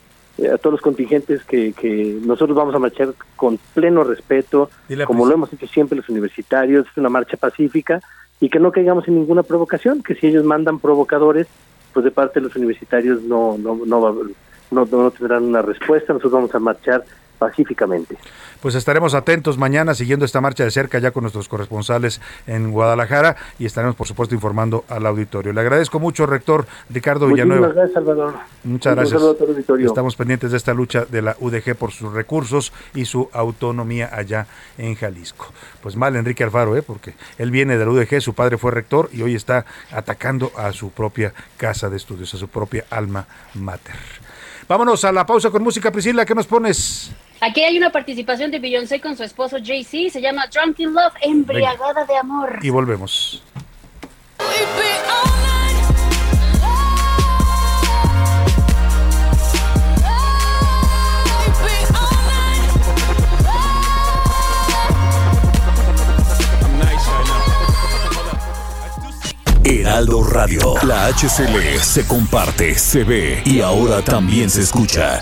a todos los contingentes que, que nosotros vamos a marchar con pleno respeto, como lo hemos hecho siempre los universitarios, es una marcha pacífica y que no caigamos en ninguna provocación, que si ellos mandan provocadores, pues de parte de los universitarios no no no, no, no tendrán una respuesta, nosotros vamos a marchar pacíficamente. Pues estaremos atentos mañana siguiendo esta marcha de cerca ya con nuestros corresponsales en Guadalajara y estaremos por supuesto informando al auditorio. Le agradezco mucho, rector Ricardo Villanueva. Muchas gracias, Salvador. Muchas gracias. Estamos pendientes de esta lucha de la UDG por sus recursos y su autonomía allá en Jalisco. Pues mal Enrique Alfaro, ¿eh? porque él viene de la UDG, su padre fue rector y hoy está atacando a su propia casa de estudios, a su propia alma mater. Vámonos a la pausa con música, Priscila, ¿qué nos pones? Aquí hay una participación de Beyoncé con su esposo Jay-Z, se llama Drunken Love, embriagada de amor. Y volvemos. Heraldo Radio, la HCL se comparte, se ve y ahora también se escucha.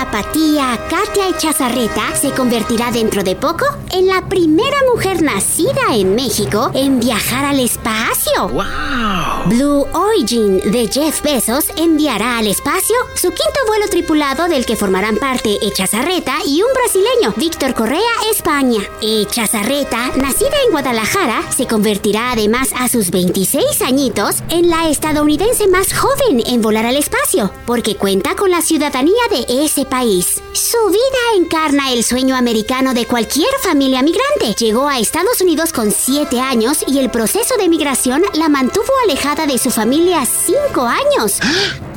Tapatía Katia Echazarreta se convertirá dentro de poco en la primera mujer nacida en México en viajar al espacio. ¡Wow! Blue Origin de Jeff Bezos enviará al espacio su quinto vuelo tripulado del que formarán parte Echazarreta y un brasileño, Víctor Correa, España. Echazarreta, nacida en Guadalajara, se convertirá además a sus 26 añitos en la estadounidense más joven en volar al espacio, porque cuenta con la ciudadanía de ese país. Su vida encarna el sueño americano de cualquier familia migrante. Llegó a Estados Unidos con 7 años y el proceso de migración la mantuvo alejada de su familia 5 años.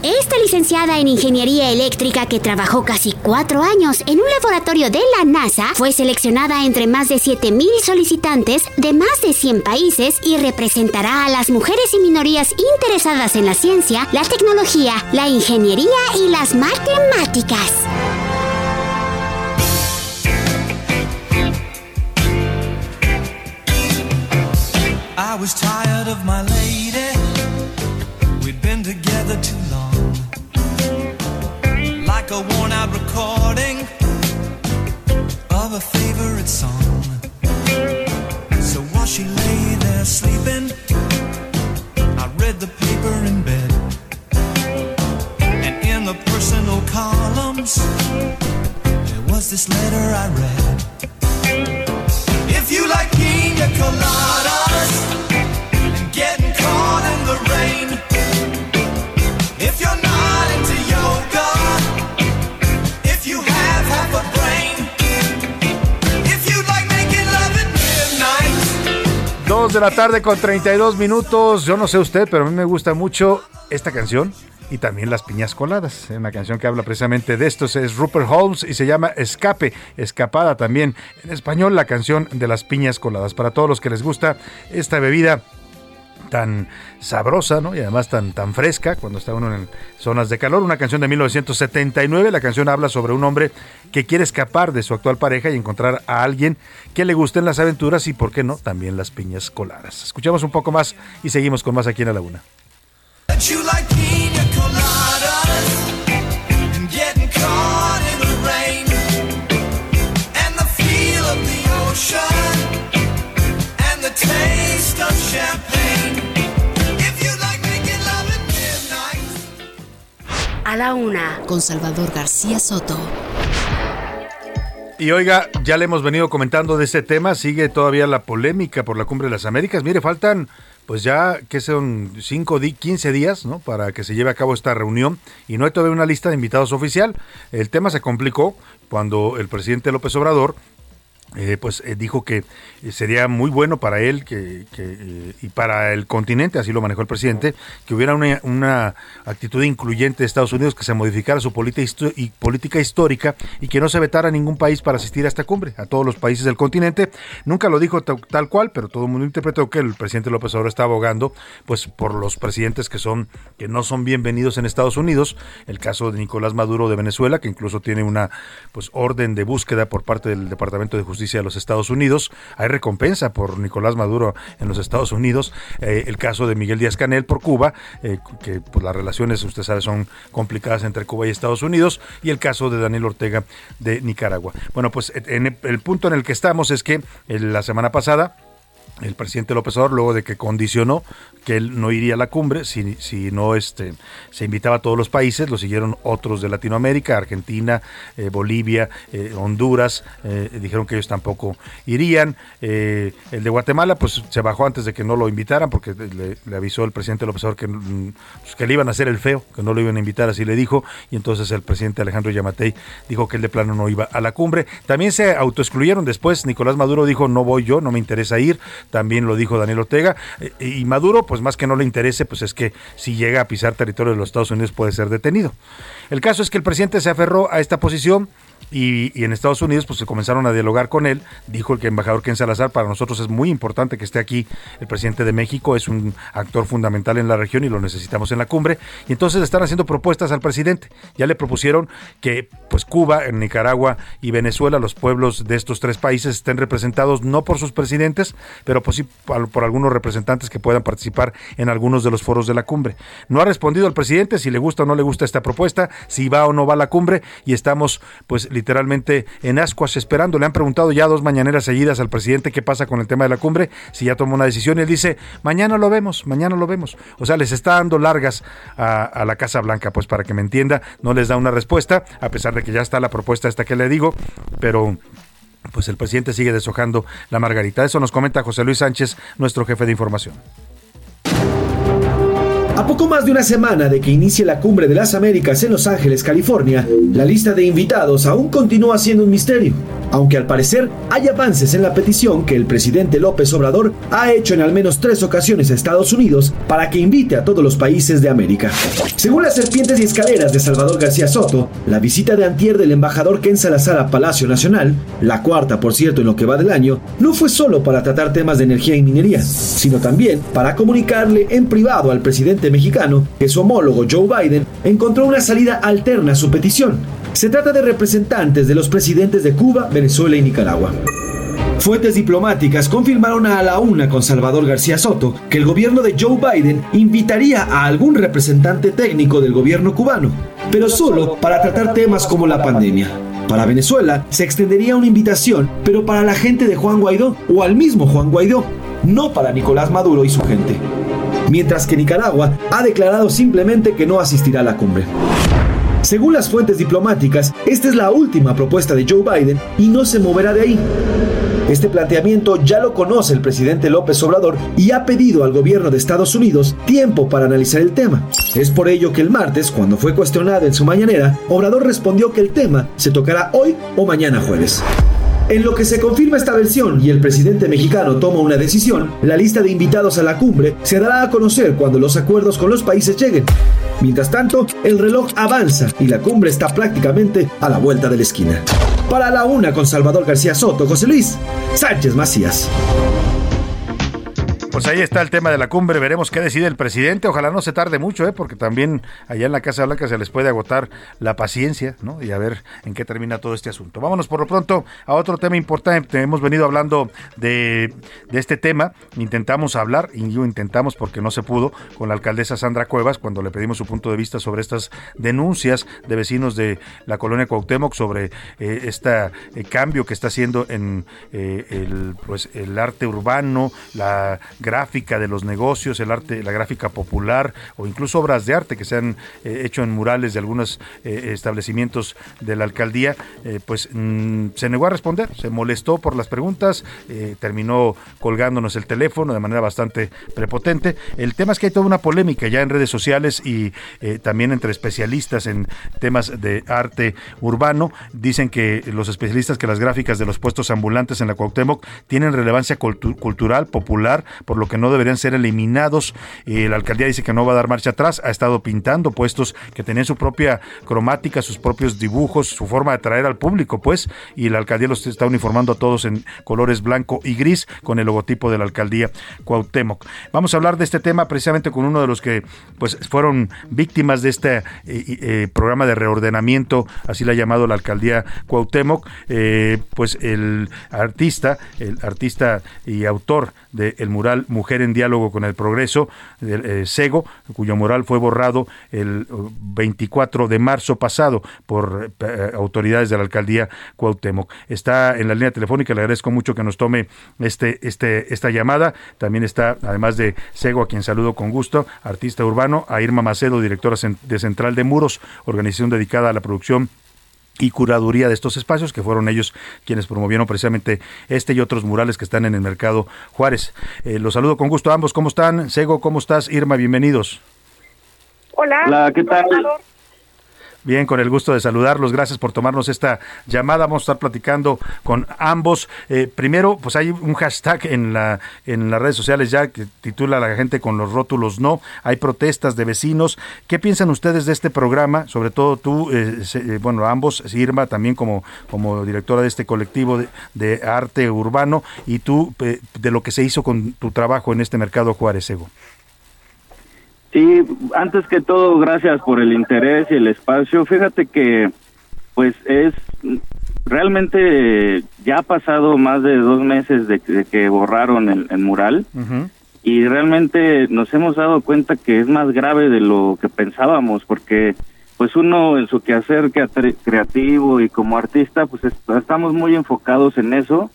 Esta licenciada en ingeniería eléctrica que trabajó casi 4 años en un laboratorio de la NASA fue seleccionada entre más de 7.000 solicitantes de más de 100 países y representará a las mujeres y minorías interesadas en la ciencia, la tecnología, la ingeniería y las matemáticas. I was tired of my lady. We'd been a worn out recording of a favorite song. So while she lay there sleeping, I read the paper in bed. And in the personal columns, there was this letter I read. If you like pina colada. de la tarde con 32 minutos. Yo no sé usted, pero a mí me gusta mucho esta canción y también las piñas coladas. Una canción que habla precisamente de esto es Rupert Holmes y se llama Escape, Escapada también. En español, la canción de las piñas coladas. Para todos los que les gusta esta bebida tan sabrosa, ¿no? Y además tan, tan fresca cuando está uno en zonas de calor. Una canción de 1979, la canción habla sobre un hombre que quiere escapar de su actual pareja y encontrar a alguien que le gusten las aventuras y, ¿por qué no?, también las piñas coladas. Escuchamos un poco más y seguimos con más aquí en la Laguna. A la una, con Salvador García Soto. Y oiga, ya le hemos venido comentando de este tema, sigue todavía la polémica por la Cumbre de las Américas. Mire, faltan pues ya que son 5, 15 días, ¿no? Para que se lleve a cabo esta reunión y no hay todavía una lista de invitados oficial. El tema se complicó cuando el presidente López Obrador eh, pues eh, dijo que eh, sería muy bueno para él que, y para el continente, así lo manejó el presidente, que hubiera una, actitud incluyente de Estados Unidos, que se modificara su política histórica y que no se vetara ningún país para asistir a esta cumbre, a todos los países del continente. Nunca lo dijo tal cual, pero todo el mundo interpretó que el presidente López Obrador está abogando pues por los presidentes que son que no son bienvenidos en Estados Unidos, el caso de Nicolás Maduro de Venezuela, que incluso tiene una pues orden de búsqueda por parte del Departamento de Justicia de los Estados Unidos. Hay recompensa por Nicolás Maduro en los Estados Unidos. Eh, el caso de Miguel Díaz Canel por Cuba, eh, que pues, las relaciones, usted sabe, son complicadas entre Cuba y Estados Unidos. Y el caso de Daniel Ortega de Nicaragua. Bueno, pues en el punto en el que estamos es que eh, la semana pasada el presidente López Obrador luego de que condicionó que él no iría a la cumbre si, si no este se invitaba a todos los países lo siguieron otros de Latinoamérica Argentina eh, Bolivia eh, Honduras eh, dijeron que ellos tampoco irían. El de Guatemala pues se bajó antes de que no lo invitaran porque le, avisó el presidente López Obrador que, mm, pues, que le iban a hacer el feo que no lo iban a invitar así le dijo. Y entonces el presidente Alejandro Yamatei dijo que él de plano no iba a la cumbre. También se autoexcluyeron después. Nicolás Maduro dijo no voy yo no me interesa ir también lo dijo Daniel Ortega, eh, y Maduro, pues más que no le interese, pues es que si llega a pisar territorio de los Estados Unidos puede ser detenido. El caso es que el presidente se aferró a esta posición, y, en Estados Unidos pues se comenzaron a dialogar con él. Dijo el que embajador Ken Salazar, para nosotros es muy importante que esté aquí el presidente de México, es un actor fundamental en la región y lo necesitamos en la cumbre. Y entonces están haciendo propuestas al presidente. Ya le propusieron que pues Cuba, Nicaragua y Venezuela, los pueblos de estos tres países estén representados no por sus presidentes, pero pues sí por algunos representantes que puedan participar en algunos de los foros de la cumbre. No ha respondido el presidente si le gusta o no le gusta esta propuesta, si va o no va a la cumbre y estamos pues literalmente en ascuas esperando. Le han preguntado ya dos mañaneras seguidas al presidente qué pasa con el tema de la cumbre, si ya tomó una decisión. Y él dice, mañana lo vemos, mañana lo vemos. O sea, les está dando largas a, la Casa Blanca, pues para que me entienda, no les da una respuesta, a pesar de que ya está la propuesta esta que le digo, pero pues el presidente sigue deshojando la margarita. Eso nos comenta José Luis Sánchez, nuestro jefe de información. A poco más de una semana de que inicie la Cumbre de las Américas en Los Ángeles, California, la lista de invitados aún continúa siendo un misterio, aunque al parecer hay avances en la petición que el presidente López Obrador ha hecho en al menos tres ocasiones a Estados Unidos para que invite a todos los países de América. Según las serpientes y escaleras de Salvador García Soto, la visita de antier del embajador Ken Salazar a Palacio Nacional, la cuarta por cierto en lo que va del año, no fue solo para tratar temas de energía y minería, sino también para comunicarle en privado al presidente mexicano que su homólogo Joe Biden encontró una salida alterna a su petición. Se trata de representantes de los presidentes de Cuba, Venezuela y Nicaragua. Fuentes diplomáticas confirmaron a la una con Salvador García Soto que el gobierno de Joe Biden invitaría a algún representante técnico del gobierno cubano, pero solo para tratar temas como la pandemia. Para Venezuela se extendería una invitación, pero para la gente de Juan Guaidó o al mismo Juan Guaidó, no para Nicolás Maduro y su gente mientras que Nicaragua ha declarado simplemente que no asistirá a la cumbre. Según las fuentes diplomáticas, esta es la última propuesta de Joe Biden y no se moverá de ahí. Este planteamiento ya lo conoce el presidente López Obrador y ha pedido al gobierno de Estados Unidos tiempo para analizar el tema. Es por ello que el martes, cuando fue cuestionado en su mañanera, Obrador respondió que el tema se tocará hoy o mañana jueves. En lo que se confirma esta versión y el presidente mexicano toma una decisión, la lista de invitados a la cumbre se dará a conocer cuando los acuerdos con los países lleguen. Mientras tanto, el reloj avanza y la cumbre está prácticamente a la vuelta de la esquina. Para la una con Salvador García Soto, José Luis Sánchez Macías. Pues ahí está el tema de la cumbre, veremos qué decide el presidente, ojalá no se tarde mucho, ¿eh? porque también allá en la Casa Blanca se les puede agotar la paciencia, ¿no? Y a ver en qué termina todo este asunto. Vámonos por lo pronto a otro tema importante, hemos venido hablando de, este tema, intentamos hablar, y yo intentamos porque no se pudo, con la alcaldesa Sandra Cuevas, cuando le pedimos su punto de vista sobre estas denuncias de vecinos de la colonia Cuauhtémoc sobre este cambio que está haciendo en eh, el, pues, el arte urbano, la gráfica de los negocios, el arte, la gráfica popular o incluso obras de arte que se han eh, hecho en murales de algunos eh, establecimientos de la alcaldía, eh, pues mm, se negó a responder, se molestó por las preguntas, terminó colgándonos el teléfono de manera bastante prepotente. El tema es que hay toda una polémica ya en redes sociales y también entre especialistas en temas de arte urbano. Dicen que los especialistas que las gráficas de los puestos ambulantes en la Cuauhtémoc tienen relevancia cultural, popular, lo que no deberían ser eliminados. Eh, la alcaldía dice que no va a dar marcha atrás, ha estado pintando puestos que tenían su propia cromática, sus propios dibujos, su forma de atraer al público, pues, y la alcaldía los está uniformando a todos en colores blanco y gris con el logotipo de la alcaldía Cuauhtémoc. Vamos a hablar de este tema precisamente con uno de los que pues fueron víctimas de este eh, eh, programa de reordenamiento, así lo ha llamado la alcaldía Cuauhtémoc, pues el artista, el artista y autor del mural Mujer en Diálogo con el Progreso, del Sego, cuyo mural fue borrado el 24 de marzo pasado por eh, autoridades de la alcaldía Cuauhtémoc. Está en la línea telefónica, le agradezco mucho que nos tome este, este, esta llamada. También está, además de Sego, a quien saludo con gusto, artista urbano, a Irma Macedo, directora de Central de Muros, organización dedicada a la producción y curaduría de estos espacios, que fueron ellos quienes promovieron precisamente este y otros murales que están en el mercado Juárez. Eh, los saludo con gusto a ambos. ¿Cómo están? Sego, ¿cómo estás? Irma, bienvenidos. Hola. Hola, ¿qué tal? Bien, con el gusto de saludarlos. Gracias por tomarnos esta llamada. Vamos a estar platicando con ambos. Eh, primero, pues hay un hashtag en la en las redes sociales ya que titula la gente con los rótulos no. Hay protestas de vecinos. ¿Qué piensan ustedes de este programa? Sobre todo tú, eh, eh, bueno, ambos, Irma, también como como directora de este colectivo de, arte urbano y tú de lo que se hizo con tu trabajo en este mercado Juárez Ego. Sí, antes que todo, gracias por el interés y el espacio. Fíjate que, pues, es realmente ya ha pasado más de dos meses de, que borraron el, mural. Y realmente nos hemos dado cuenta que es más grave de lo que pensábamos porque pues uno en su quehacer creativo y como artista pues estamos muy enfocados en eso.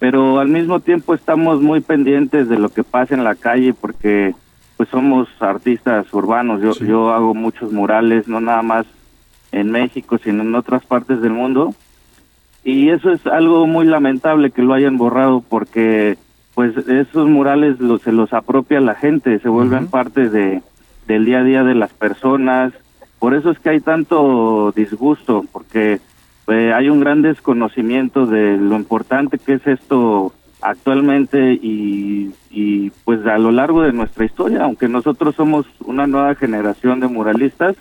Pero al mismo tiempo estamos muy pendientes de lo que pasa en la calle porque pues somos artistas urbanos. Yo, yo hago muchos murales, no nada más en México, sino en otras partes del mundo. Y eso es algo muy lamentable que lo hayan borrado porque pues esos murales se los apropia la gente, se vuelven parte de del día a día de las personas. Por eso es que hay tanto disgusto, porque eh, hay un gran desconocimiento de lo importante que es esto actualmente y, y, pues a lo largo de nuestra historia, aunque nosotros somos una nueva generación de muralistas,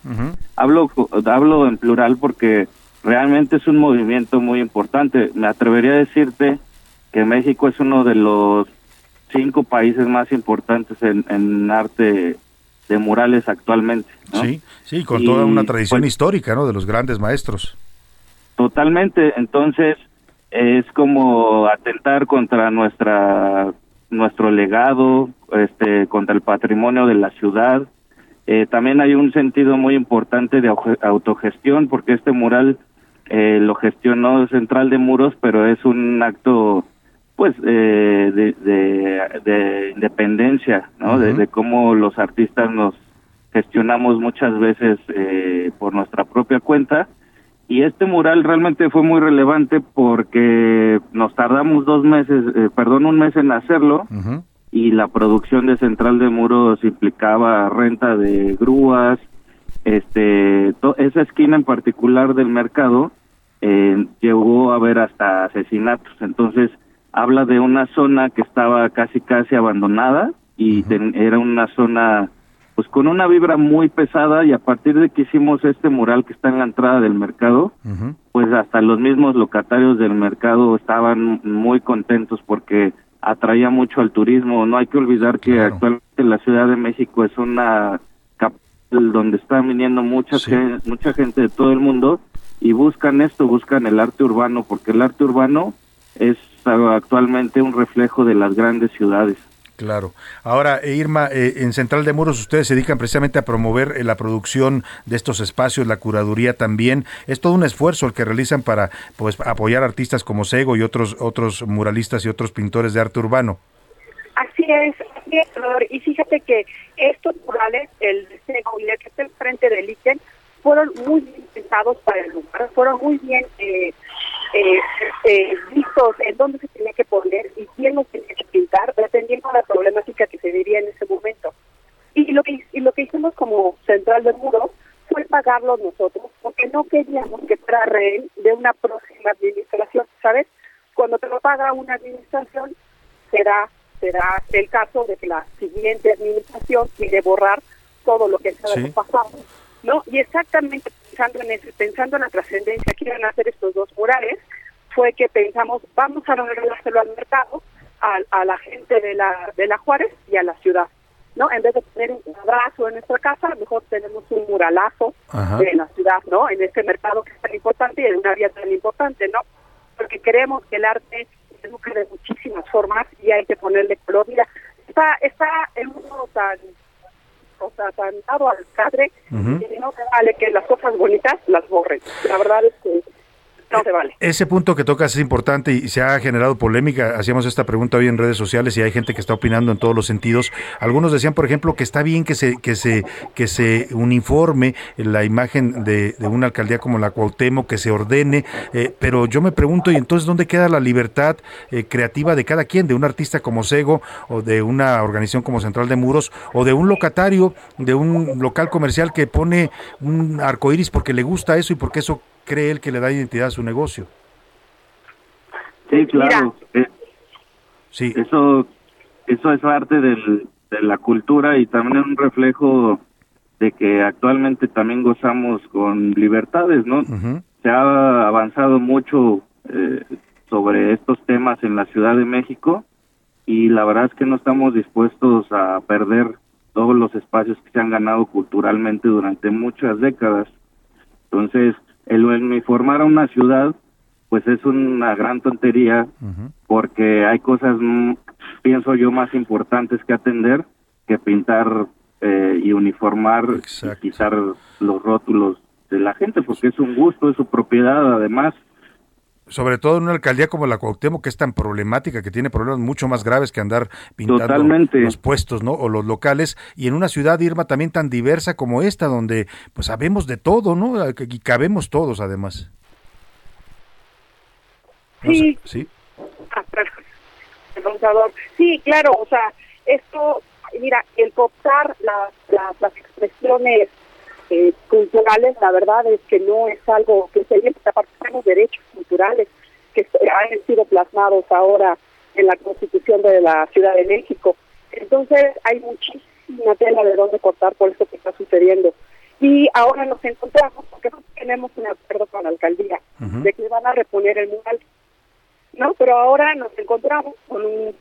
hablo, hablo en plural porque realmente es un movimiento muy importante. Me atrevería a decirte que México es uno de los cinco países más importantes en, en arte de murales actualmente. Sí, sí, con toda una tradición pues histórica, ¿no? De los grandes maestros. Totalmente. Entonces, es como atentar contra nuestra nuestro legado, este, contra el patrimonio de la ciudad. Eh, también hay un sentido muy importante de autogestión, porque este mural eh, lo gestionó Central de Muros, pero es un acto, pues, eh, de, de, independencia, ¿no? de, de, cómo los artistas nos gestionamos muchas veces por nuestra propia cuenta y este mural realmente fue muy relevante porque nos tardamos dos meses, eh, perdón, un mes en hacerlo y la producción de Central de Muros implicaba renta de grúas, este, esa esquina en particular del mercado eh, llegó a haber hasta asesinatos. Entonces, habla de una zona que estaba casi casi abandonada y era una zona pues con una vibra muy pesada y a partir de que hicimos este mural que está en la entrada del mercado, pues hasta los mismos locatarios del mercado estaban muy contentos porque atraía mucho al turismo. No hay que olvidar que actualmente la Ciudad de México es una capital donde está viniendo mucha, gente, mucha gente de todo el mundo y buscan esto, buscan el arte urbano, porque el arte urbano es actualmente un reflejo de las grandes ciudades. Claro. Ahora, eh, Irma, eh, en Central de Muros ustedes se dedican precisamente a promover eh, la producción de estos espacios, la curaduría también. Es todo un esfuerzo el que realizan para pues apoyar artistas como Sego y otros otros muralistas y otros pintores de arte urbano. Así es, así es, y fíjate que estos murales, el de Sego y el que está enfrente del Iken, fueron muy bien pensados para el lugar, fueron muy bien eh, eh, eh, vistos en dónde se tenía que poner y quién lo tenía de la problemática que se vivía en ese momento. Y lo que, y lo que hicimos como central del muro fue pagarlos nosotros, porque no queríamos que fuera rehén de una próxima administración, ¿sabes? Cuando te lo paga una administración, será será el caso de que la siguiente administración quiere borrar todo lo que se ha pasado ¿no? Y exactamente pensando en eso, pensando en la trascendencia que iban a hacer estos dos murales, fue que pensamos, vamos a regalárselo al mercado, a, a, la gente de la, de la Juárez y a la ciudad. ¿no? En vez de tener un abrazo en nuestra casa, mejor tenemos un muralazo en la ciudad, ¿no? En este mercado que es tan importante y en una vía tan importante, ¿no? Porque queremos que el arte eduque de muchísimas formas y hay que ponerle color. Mira, está, está el mundo tan o sea, tan dado al cadre, y no se vale que las cosas bonitas las borren. La verdad es que Ese punto que tocas es importante y se ha generado polémica. Hacíamos esta pregunta hoy en redes sociales y hay gente que está opinando en todos los sentidos. Algunos decían, por ejemplo, que está bien que se que se que se uniforme la imagen de, una alcaldía como la Cuauhtémoc, que se ordene, eh, pero yo me pregunto, ¿y entonces dónde queda la libertad eh, creativa de cada quien, de un artista como Sego o de una organización como Central de Muros o de un locatario, de un local comercial que pone un arcoíris porque le gusta eso y porque eso cree él que le da identidad a su negocio. Sí, claro. Eh, sí. Eso, eso es parte del, de la cultura y también es un reflejo de que actualmente también gozamos con libertades, ¿no? Se ha avanzado mucho eh, sobre estos temas en la Ciudad de México y la verdad es que no estamos dispuestos a perder todos los espacios que se han ganado culturalmente durante muchas décadas. Entonces, el uniformar a una ciudad, pues es una gran tontería, porque hay cosas, mm, pienso yo, más importantes que atender que pintar eh, y uniformar y quitar los rótulos de la gente, porque es un gusto, es su propiedad, además sobre todo en una alcaldía como la Cuauhtémoc que es tan problemática, que tiene problemas mucho más graves que andar pintando los puestos, ¿no? O los locales y en una ciudad Irma también tan diversa como esta donde pues sabemos de todo, ¿no? Y cabemos todos además. sí. sí. Ah, sí, claro, o sea, esto, mira, el cooptar las, las expresiones eh, culturales, la verdad es que no es algo que se aparte tenemos derechos culturales que han sido plasmados ahora en la Constitución de la Ciudad de México. Entonces hay muchísima tela de dónde cortar por eso que está sucediendo. Y ahora nos encontramos, porque no tenemos un acuerdo con la alcaldía, de que van a reponer el mural. ¿No? Pero ahora nos encontramos con un,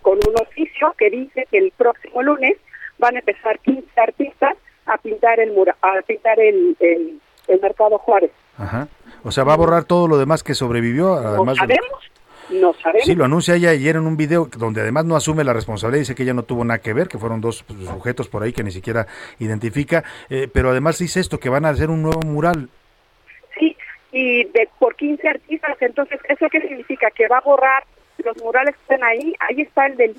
con un oficio que dice que el próximo lunes van a empezar 15 artistas a pintar el mura, a pintar el, el, mercado Juárez. Ajá. O sea, va a borrar todo lo demás que sobrevivió. Además no sabemos. No sabemos. Sí, lo anuncia ella ayer en un video donde además no asume la responsabilidad, dice que ella no tuvo nada que ver, que fueron dos pues, sujetos por ahí que ni siquiera identifica, eh, pero además dice esto, que van a hacer un nuevo mural. Sí, y de por 15 artistas, entonces, ¿eso qué significa? Que va a borrar los murales que están ahí, ahí está el del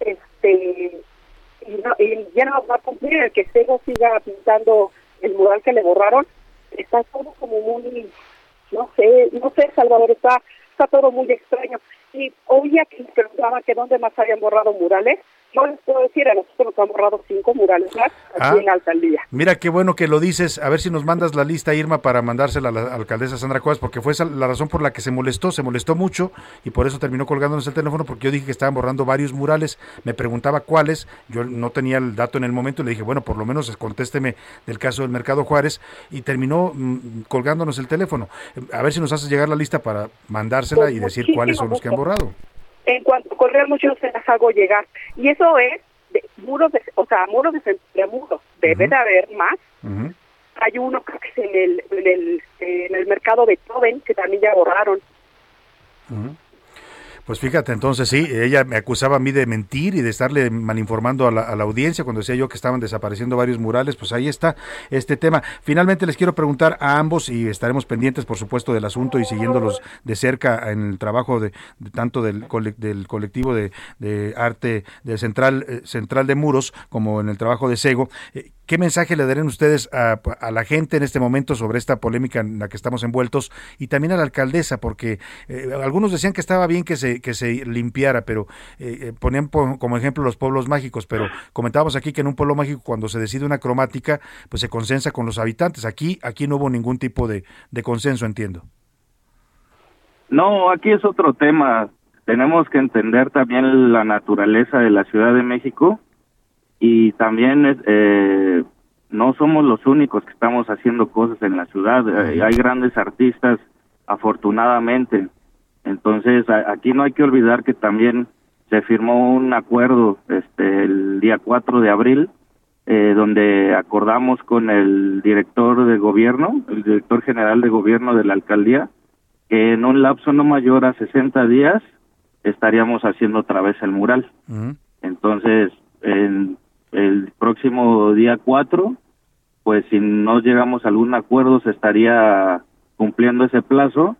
Este, y, ya no va a cumplir que Sego siga pintando el mural que le borraron está todo como muy no sé no sé Salvador está está todo muy extraño. Y oía que preguntaba que dónde más habían borrado murales no les puedo decir, a nosotros nos han borrado cinco murales más aquí Ah. en la alcaldía. Mira qué bueno que lo dices. A ver si nos mandas la lista, Irma, para mandársela a la alcaldesa Sandra Cuevas, porque fue esa la razón por la que se molestó. Se molestó mucho y por eso terminó colgándonos el teléfono, porque yo dije que estaban borrando varios murales. Me preguntaba cuáles. Yo no tenía el dato en el momento y le dije, bueno, por lo menos contésteme del caso del Mercado Juárez. Y terminó mm, colgándonos el teléfono. A ver si nos haces llegar la lista para mandársela y decir cuáles son los que han borrado. En cuanto colguemos yo se las hago llegar. Y eso es de muros, de, o sea, muros de, de muros. Debe de haber más. Hay uno creo que es en el, en el, en el mercado Beethoven, que también ya borraron. Pues fíjate, entonces sí, ella me acusaba a mí de mentir y de estarle malinformando a la, a la audiencia cuando decía yo que estaban desapareciendo varios murales, pues ahí está este tema. Finalmente les quiero preguntar a ambos y estaremos pendientes, por supuesto, del asunto y siguiéndolos de cerca en el trabajo de, de tanto del, del colectivo de, de arte de Central, eh, Central de Muros como en el trabajo de Sego. Eh, ¿Qué mensaje le darían ustedes a, a la gente en este momento sobre esta polémica en la que estamos envueltos y también a la alcaldesa? Porque eh, algunos decían que estaba bien que se, que se limpiara, pero eh, eh, ponían po- como ejemplo los pueblos mágicos, pero comentábamos aquí que en un pueblo mágico cuando se decide una cromática, pues se consensa con los habitantes. Aquí, aquí no hubo ningún tipo de, de consenso, entiendo. No, aquí es otro tema. Tenemos que entender también la naturaleza de la Ciudad de México y también eh, no somos los únicos que estamos haciendo cosas en la ciudad. Eh, hay grandes artistas, afortunadamente. Entonces, aquí no hay que olvidar que también se firmó un acuerdo este, el día 4 de abril, eh, donde acordamos con el director de gobierno, el director general de gobierno de la alcaldía, que en un lapso no mayor a 60 días estaríamos haciendo otra vez el mural. Entonces, en el próximo día 4, pues si no llegamos a algún acuerdo, se estaría cumpliendo ese plazo.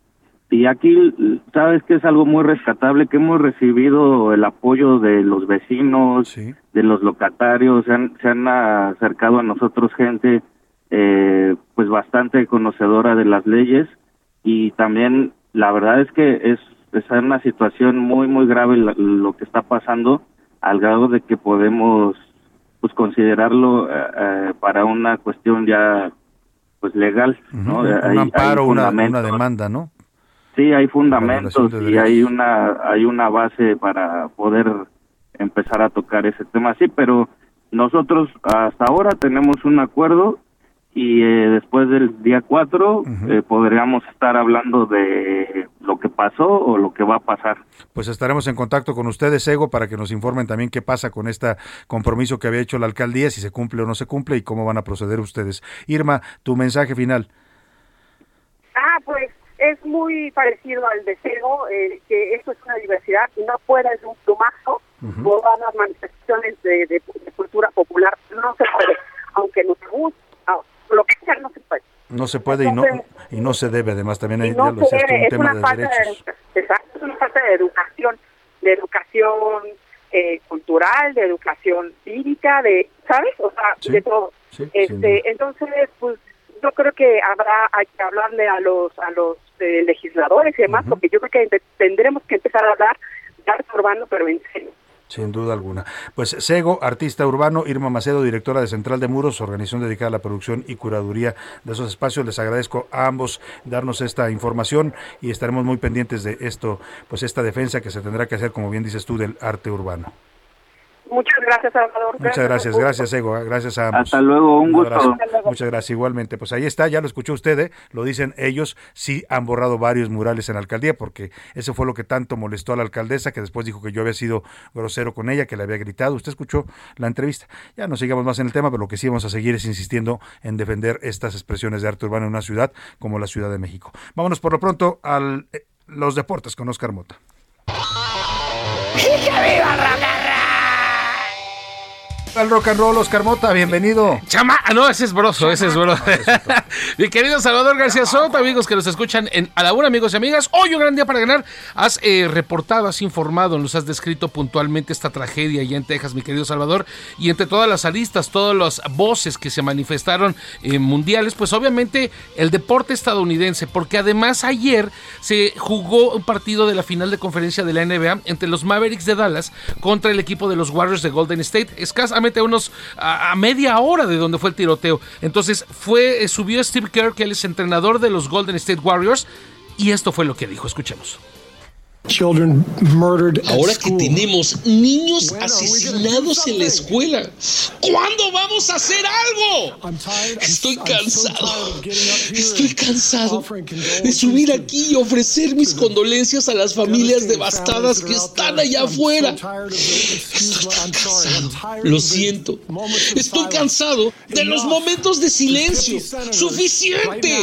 Y aquí, sabes que es algo muy rescatable, que hemos recibido el apoyo de los vecinos, de los locatarios, se han, se han acercado a nosotros gente eh, pues bastante conocedora de las leyes. Y también la verdad es que es, es una situación muy muy grave la- lo que está pasando al grado de que podemos pues considerarlo eh, eh, para una cuestión ya pues legal no un, Eh, un hay- amparo, hay una, demanda, ¿no? Sí, hay fundamentos de y hay una hay una base para poder empezar a tocar ese tema, sí, pero nosotros hasta ahora tenemos un acuerdo y eh, después del día 4 eh, podríamos estar hablando de lo que pasó o lo que va a pasar. Pues estaremos en contacto con ustedes, Ego, para que nos informen también qué pasa con este compromiso que había hecho la alcaldía, si se cumple o no se cumple y cómo van a proceder ustedes. Irma, tu mensaje final. Ah, pues es muy parecido al deseo, eh, que esto es una diversidad y no puede ser un plumazo todas las manifestaciones de, de- de cultura popular. No se puede, aunque nos guste, lo que sea, no se puede. No se puede y no, y no se debe, además también hay, no se debe, un es tema una de falta de, derechos. educa- exacto, es una falta de educación, de educación eh, cultural, de educación cívica, de, ¿sabes? O sea, Sí, de todo. sí, este, entonces, pues yo creo que habrá hay que hablarle a los a los eh, legisladores y demás, porque yo creo que tendremos que empezar a hablar de arte urbano, pero en serio. Sin duda alguna. Pues Sego, artista urbano, Irma Macedo, directora de Central de Muros, organización dedicada a la producción y curaduría de esos espacios. Les agradezco a ambos darnos esta información y estaremos muy pendientes de esto, pues esta defensa que se tendrá que hacer, como bien dices tú, del arte urbano. Muchas gracias, Salvador. Muchas gracias, gracias Ego, eh, gracias a ambos. Hasta luego, un gusto. abrazo. Hasta luego. Muchas gracias, igualmente. Pues ahí está, ya lo escuchó usted, ¿eh? lo dicen ellos, sí han borrado varios murales en la alcaldía, porque eso fue lo que tanto molestó a la alcaldesa, que después dijo que yo había sido grosero con ella, que le había gritado. Usted escuchó la entrevista. Ya no sigamos más en el tema, pero lo que sí vamos a seguir es insistiendo en defender estas expresiones de arte urbano en una ciudad como la Ciudad de México. Vámonos por lo pronto a los deportes con Oscar Mota. Al rock and roll, Oscar Mota, bienvenido. Chama, ah, no, ese es broso, ese es broso. Mi querido Salvador García Soto, amigos que nos escuchan en A la Una, amigos y amigas. Hoy un gran día para ganar. Has eh, reportado, has informado, nos has descrito puntualmente esta tragedia allá en Texas, mi querido Salvador. Y entre todas las aristas, todas las voces que se manifestaron en mundiales, pues obviamente el deporte estadounidense, porque además ayer se jugó un partido de la final de conferencia de la NBA entre los Mavericks de Dallas contra el equipo de los Warriors de Golden State. A unos a, a, media hora de donde fue el tiroteo. Entonces fue subió Steve Kerr, que él es entrenador de los Golden State Warriors, y esto fue lo que dijo. Escuchemos. Ahora que tenemos niños asesinados en la escuela, ¿cuándo vamos a hacer algo? Estoy cansado. Estoy cansado de subir aquí y ofrecer mis condolencias a las familias devastadas que están allá afuera. Estoy tan cansado. Lo siento. Estoy cansado de los momentos de silencio. Suficiente.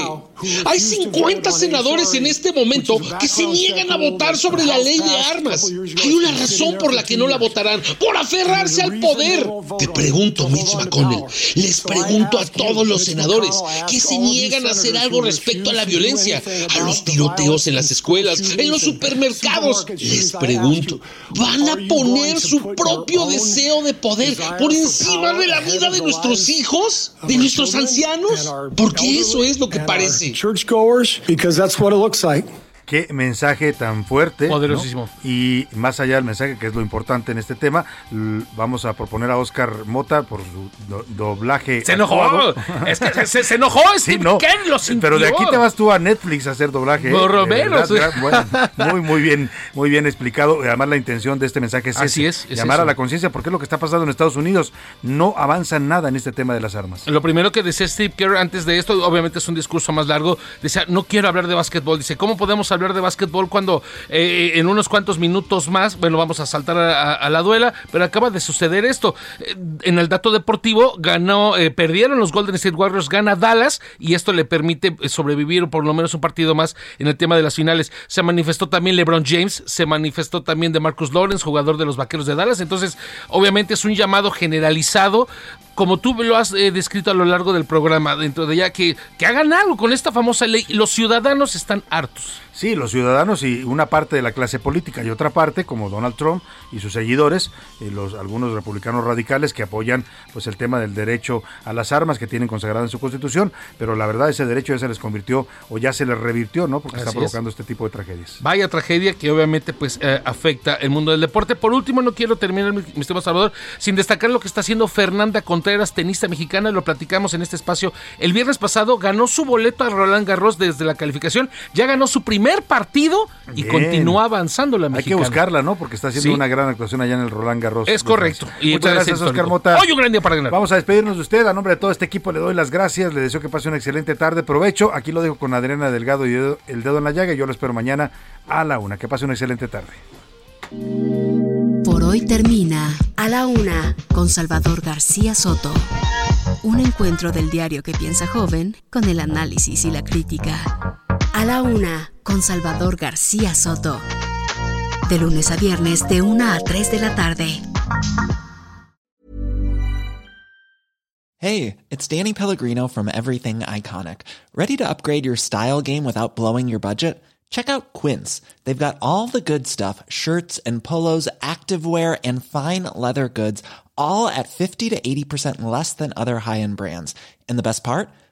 Hay 50 senadores en este momento que se niegan a votar sobre sobre la ley de armas. Hay una razón por la que no la votarán, por aferrarse al poder. Te pregunto, Mitch McConnell, les pregunto a todos los senadores que se niegan a hacer algo respecto a la violencia, a los tiroteos en las escuelas, en los supermercados. Les pregunto, ¿van a poner su propio deseo de poder por encima de la vida de nuestros hijos, de nuestros ancianos? Porque eso es lo que parece. Qué mensaje tan fuerte. Poderosísimo. ¿no? Y más allá del mensaje, que es lo importante en este tema, vamos a proponer a Oscar Mota por su do doblaje. ¡Se enojó! es que se, se enojó Steve sí, no, Ken, lo sintió. Pero de aquí te vas tú a Netflix a hacer doblaje. Por lo menos. Bueno, muy, muy bien, muy bien explicado. Además, la intención de este mensaje es, Así ese, es, llamar eso. a la conciencia, porque es lo que está pasando en Estados Unidos. No avanza nada en este tema de las armas. Lo primero que decía Steve Kerr antes de esto, obviamente es un discurso más largo, decía, no quiero hablar de básquetbol. Dice, ¿cómo podemos hablar de básquetbol cuando eh, en unos cuantos minutos más, bueno, vamos a saltar a, la duela, pero acaba de suceder esto. Eh, en el dato deportivo ganó, eh, perdieron los Golden State Warriors, gana Dallas y esto le permite sobrevivir por lo menos un partido más en el tema de las finales. Se manifestó también LeBron James, se manifestó también de Marcus Lawrence, jugador de los Vaqueros de Dallas. Entonces, obviamente es un llamado generalizado como tú lo has descrito a lo largo del programa, dentro de ya que, que hagan algo con esta famosa ley. Los ciudadanos están hartos. Sí, los ciudadanos y una parte de la clase política y otra parte, como Donald Trump y sus seguidores, y los algunos republicanos radicales que apoyan pues el tema del derecho a las armas que tienen consagrado en su constitución, pero la verdad ese derecho ya se les convirtió o ya se les revirtió, ¿no? Porque Así está provocando es. este tipo de tragedias. Vaya tragedia que obviamente pues eh, afecta el mundo del deporte. Por último, no quiero terminar mi, mi estimado Salvador sin destacar lo que está haciendo Fernanda Contreras, tenista mexicana, lo platicamos en este espacio. El viernes pasado ganó su boleto a Roland Garros desde la calificación, ya ganó su primer partido y Bien. continúa avanzando la mexicana. Hay que buscarla, ¿no? Porque está haciendo sí. una gran actuación allá en el Roland Garros. Es correcto. Y Muchas gracias, Oscar Mota. Hoy un gran día para ganar. Vamos a despedirnos de usted. A nombre de todo este equipo le doy las gracias. Le deseo que pase una excelente tarde. Provecho. Aquí lo dejo con Adriana Delgado y el dedo en la llaga. Yo lo espero mañana a la una. Que pase una excelente tarde. Por hoy termina A la Una con Salvador García Soto. Un encuentro del diario que piensa joven con el análisis y la crítica. A la Una con Salvador García Soto. De lunes a viernes de una a 3 de la tarde. Hey, it's Danny Pellegrino from Everything Iconic. ¿Ready to upgrade your style game without blowing your budget? Check out Quince. They've got all the good stuff shirts and polos, activewear, and fine leather goods, all at 50 to 80% less than other high end brands. And the best part?